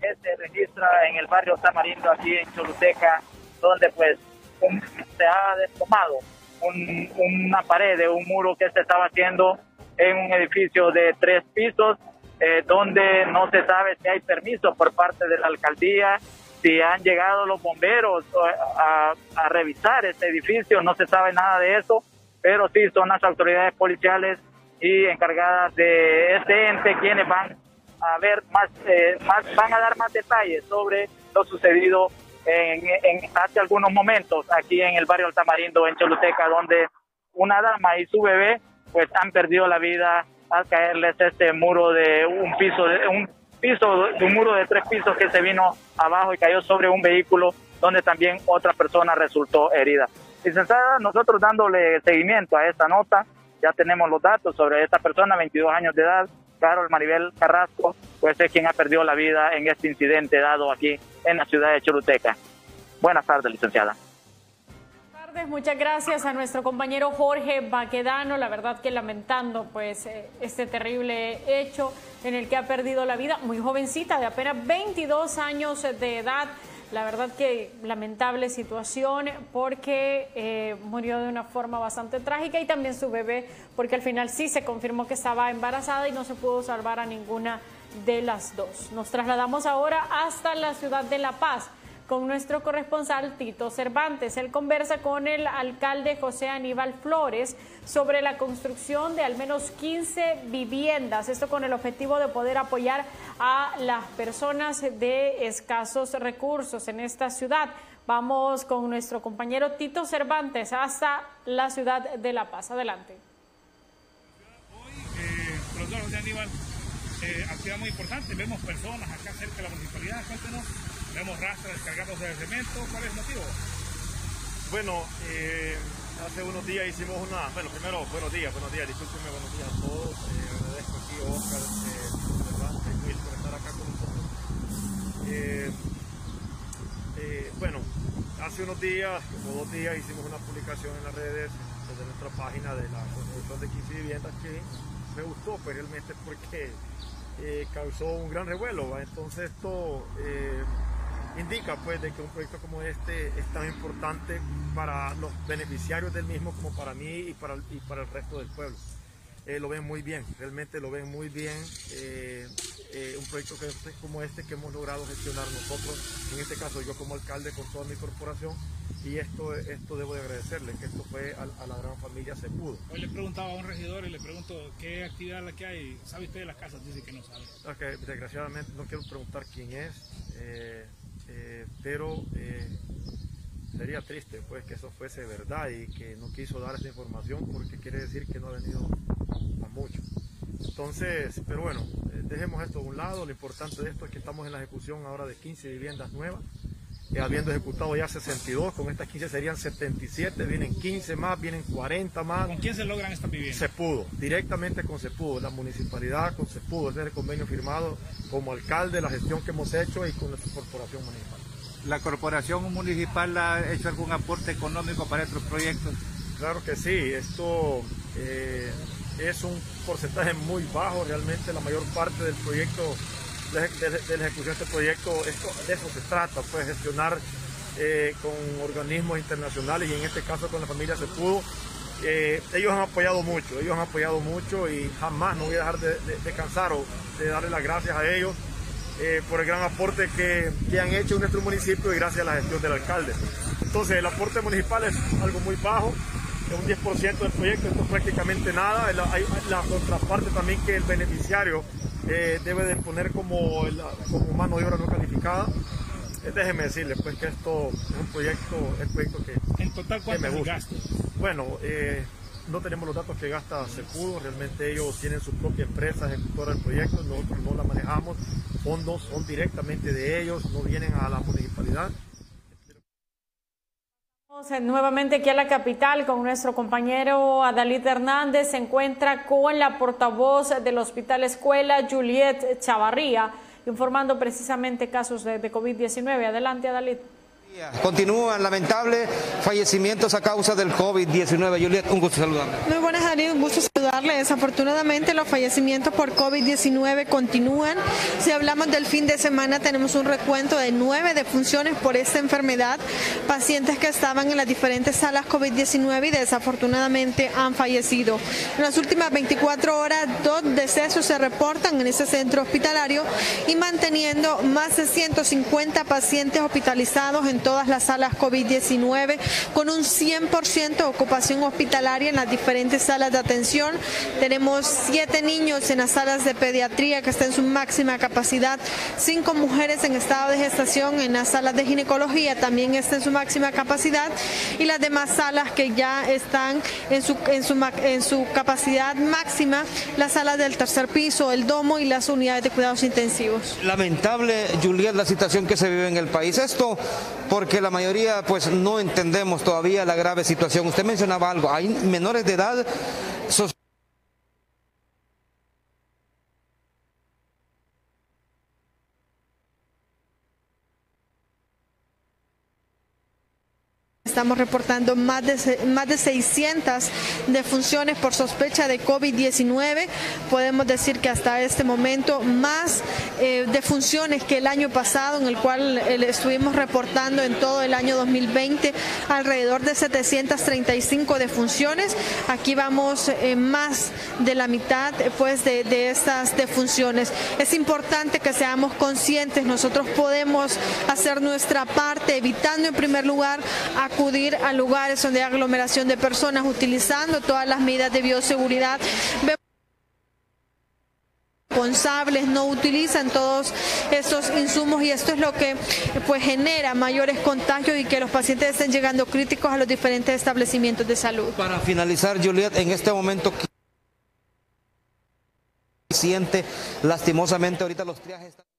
Speaker 15: que se registra en el barrio Tamarindo, aquí en Choluteca, donde pues se ha desplomado una pared de un muro que se estaba haciendo en un edificio de tres pisos eh, donde no se sabe si hay permiso por parte de la alcaldía, si han llegado los bomberos eh, a, a revisar este edificio, no se sabe nada de eso, pero sí son las autoridades policiales y encargadas de este ente quienes van a ver más, eh, más van a dar más detalles sobre lo sucedido en, en, hace algunos momentos aquí en el barrio Altamarindo en Choluteca donde una dama y su bebé pues han perdido la vida al caerles este muro de un piso, de un piso, de un muro de tres pisos que se vino abajo y cayó sobre un vehículo donde también otra persona resultó herida. Licenciada, nosotros dándole seguimiento a esta nota, ya tenemos los datos sobre esta persona, 22 años de edad, Carol Maribel Carrasco, pues es quien ha perdido la vida en este incidente dado aquí en la ciudad de Choluteca. Buenas tardes, licenciada
Speaker 2: muchas gracias a nuestro compañero Jorge Baquedano, la verdad que lamentando pues eh, este terrible hecho en el que ha perdido la vida, muy jovencita, de apenas 22 años de edad. La verdad que lamentable situación porque eh, murió de una forma bastante trágica y también su bebé porque al final sí se confirmó que estaba embarazada y no se pudo salvar a ninguna de las dos. Nos trasladamos ahora hasta la ciudad de La Paz con nuestro corresponsal Tito Cervantes. Él conversa con el alcalde José Aníbal Flores sobre la construcción de al menos 15 viviendas, esto con el objetivo de poder apoyar a las personas de escasos recursos en esta ciudad. Vamos con nuestro compañero Tito Cervantes hasta la ciudad de La Paz. Adelante.
Speaker 28: Hoy, eh, profesor José Aníbal, eh, actividad muy importante. Vemos personas acá cerca de la municipalidad. Cuéntenos Vemos rastros descargados de cemento. ¿Cuál es el motivo?
Speaker 29: Bueno, eh, hace unos días hicimos una... Bueno, primero, buenos días, buenos días. Discúlpenme, buenos días a todos. Eh, agradezco aquí a Oscar eh, por estar acá con nosotros. Eh, eh, bueno, hace unos días, como dos días, hicimos una publicación en las redes desde nuestra página de la construcción de 15 viviendas que me gustó pues realmente porque causó un gran revuelo. Entonces esto indica pues de que un proyecto como este es tan importante para los beneficiarios del mismo como para mí y para, y para el resto del pueblo. Eh, lo ven muy bien, realmente lo ven muy bien. Eh, eh, un proyecto que, como este que hemos logrado gestionar nosotros, en este caso yo como alcalde con toda mi corporación, y esto, esto debo de agradecerle, que esto fue a, la gran familia se pudo.
Speaker 28: Hoy le preguntaba a un regidor y le pregunto qué actividad la que hay, ¿sabe usted de las casas? Dice que no sabe.
Speaker 29: Okay, desgraciadamente no quiero preguntar quién es, pero sería triste pues que eso fuese verdad y que no quiso dar esa información porque quiere decir que no ha venido a mucho. Entonces, pero bueno, eh, dejemos esto a un lado, lo importante de esto es que estamos en la ejecución ahora de 15 viviendas nuevas eh, habiendo ejecutado ya 62, con estas 15 serían 77, vienen 15 más, vienen 40 más.
Speaker 28: ¿Con quién se logran estas viviendas?
Speaker 29: Se pudo, directamente con Se pudo, la municipalidad con Se pudo, ese es el convenio firmado como alcalde, la gestión que hemos hecho y con nuestra corporación municipal.
Speaker 30: ¿La corporación municipal ha hecho algún aporte económico para estos proyectos?
Speaker 29: Claro que sí, esto eh, es un porcentaje muy bajo, realmente la mayor parte del proyecto, de, la ejecución de este proyecto, esto, de eso se trata, pues gestionar eh, con organismos internacionales y en este caso con la familia Se Pudo. Eh, ellos han apoyado mucho, ellos han apoyado mucho y jamás no voy a dejar de, de cansar o de darle las gracias a ellos por el gran aporte que, que, han hecho en nuestro municipio y gracias a la gestión del alcalde. Entonces el aporte municipal es algo muy bajo, un 10% del proyecto, esto es prácticamente nada. Hay la contraparte también que el beneficiario eh, debe de poner como, como mano de obra no calificada. Eh, déjeme decirle pues que esto es un proyecto, es un proyecto que,
Speaker 28: ¿En total cuánto me gusta.
Speaker 29: Bueno, eh, no tenemos los datos que gasta Secudo, realmente ellos tienen su propia empresa ejecutora del proyecto, nosotros no la manejamos, fondos son directamente de ellos, no vienen a la municipalidad.
Speaker 2: Nuevamente aquí a la capital con nuestro compañero Adalid Hernández. Se encuentra con la portavoz del Hospital Escuela, Juliet Chavarría, informando precisamente casos de, de COVID-19. Adelante, Adalid.
Speaker 20: Continúan lamentables fallecimientos a causa del COVID-19. Juliet, un gusto saludarle.
Speaker 31: Muy buenas, Daniel, un gusto saludarle. Desafortunadamente, los fallecimientos por COVID-19 continúan. Si hablamos del fin de semana, tenemos un recuento de nueve defunciones por esta enfermedad. Pacientes que estaban en las diferentes salas COVID-19 y desafortunadamente han fallecido. En las últimas 24 horas, dos decesos se reportan en ese centro hospitalario y manteniendo más de 150 pacientes hospitalizados en todas las salas COVID-19, con un 100% de ocupación hospitalaria en las diferentes salas de atención. Tenemos siete niños en las salas de pediatría que están en su máxima capacidad, cinco mujeres en estado de gestación en las salas de ginecología también están en su máxima capacidad y las demás salas que ya están en su, en su, en su capacidad máxima, las salas del tercer piso, el domo y las unidades de cuidados intensivos.
Speaker 20: Lamentable, Juliet, la situación que se vive en el país. Esto porque la mayoría pues no entendemos todavía la grave situación. Usted mencionaba algo, hay menores de edad
Speaker 31: Estamos reportando más de, más de 600 defunciones por sospecha de COVID-19. Podemos decir que hasta este momento más eh, defunciones que el año pasado, en el cual eh, estuvimos reportando en todo el año 2020 alrededor de 735 defunciones. Aquí vamos eh, más de la mitad pues, de, de estas defunciones. Es importante que seamos conscientes, nosotros podemos hacer nuestra parte evitando en primer lugar a acudir a lugares donde hay aglomeración de personas utilizando todas las medidas de bioseguridad responsables no utilizan todos estos insumos y esto es lo que pues genera mayores contagios y que los pacientes estén llegando críticos a los diferentes establecimientos de salud.
Speaker 20: Para finalizar, Juliet, en este momento siente lastimosamente ahorita los triajes están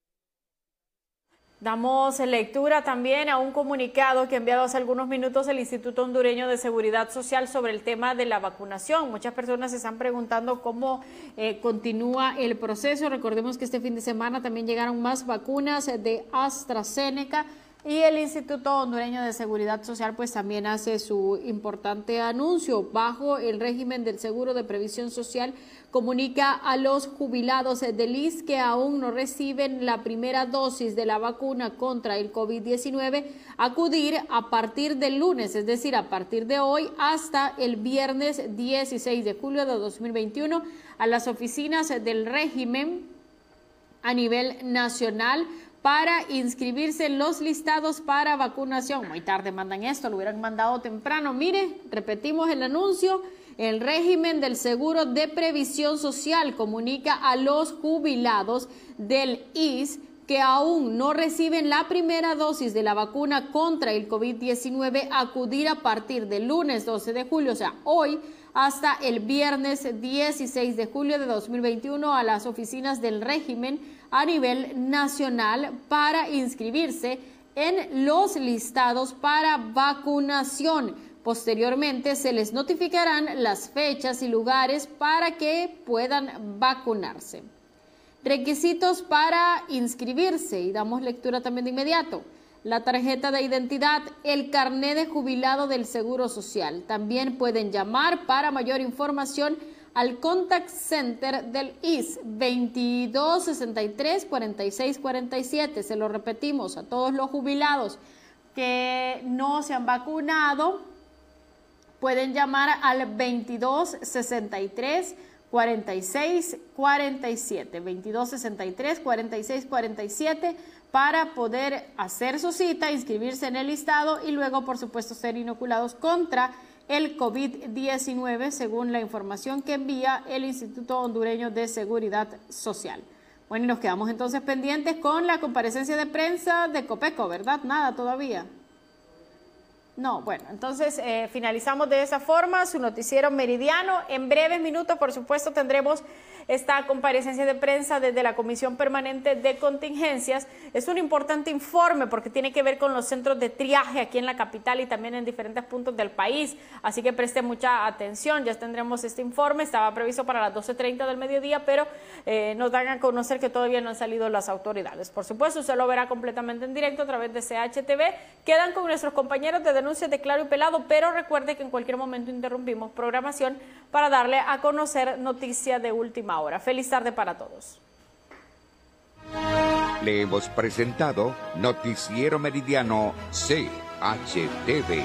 Speaker 2: Damos lectura también a un comunicado que ha enviado hace algunos minutos el Instituto Hondureño de Seguridad Social sobre el tema de la vacunación. Muchas personas se están preguntando cómo eh, continúa el proceso. Recordemos que este fin de semana también llegaron más vacunas de AstraZeneca y el Instituto Hondureño de Seguridad Social pues también hace su importante anuncio bajo el régimen del Seguro de Previsión Social comunica a los jubilados del IS que aún no reciben la primera dosis de la vacuna contra el COVID-19 acudir a partir del lunes, es decir, a partir de hoy hasta el viernes 16 de julio de 2021 a las oficinas del régimen a nivel nacional para inscribirse en los listados para vacunación. Muy tarde mandan esto, lo hubieran mandado temprano. Mire, repetimos el anuncio. El régimen del Seguro de Previsión Social comunica a los jubilados del IS que aún no reciben la primera dosis de la vacuna contra el COVID-19 acudir a partir del lunes 12 de julio, o sea, hoy, hasta el viernes 16 de julio de 2021 a las oficinas del régimen a nivel nacional para inscribirse en los listados para vacunación. Posteriormente se les notificarán las fechas y lugares para que puedan vacunarse. Requisitos para inscribirse y damos lectura también de inmediato. La tarjeta de identidad, el carné de jubilado del Seguro Social. También pueden llamar para mayor información al contact center del IS 2263 4647. Se lo repetimos a todos los jubilados que no se han vacunado. Pueden llamar al 2263 46 47 22 63 46 47 para poder hacer su cita, inscribirse en el listado y luego, por supuesto, ser inoculados contra el COVID-19, según la información que envía el Instituto Hondureño de Seguridad Social. Bueno, y nos quedamos entonces pendientes con la comparecencia de prensa de Copeco, ¿verdad? Nada todavía. No, bueno, entonces eh, finalizamos de esa forma su noticiero meridiano. En breves minutos, por supuesto, tendremos esta comparecencia de prensa desde la Comisión Permanente de Contingencias. Es un importante informe porque tiene que ver con los centros de triaje aquí en la capital y también en diferentes puntos del país. Así que preste mucha atención. Ya tendremos este informe. Estaba previsto para las 12.30 del mediodía, pero eh, nos dan a conocer que todavía no han salido las autoridades. Por supuesto, usted lo verá completamente en directo a través de CHTV. Quedan con nuestros compañeros de denuncias de Claro y Pelado, pero recuerde que en cualquier momento interrumpimos programación para darle a conocer noticias de última hora. Feliz tarde para todos.
Speaker 32: Le hemos presentado Noticiero Meridiano CHTV.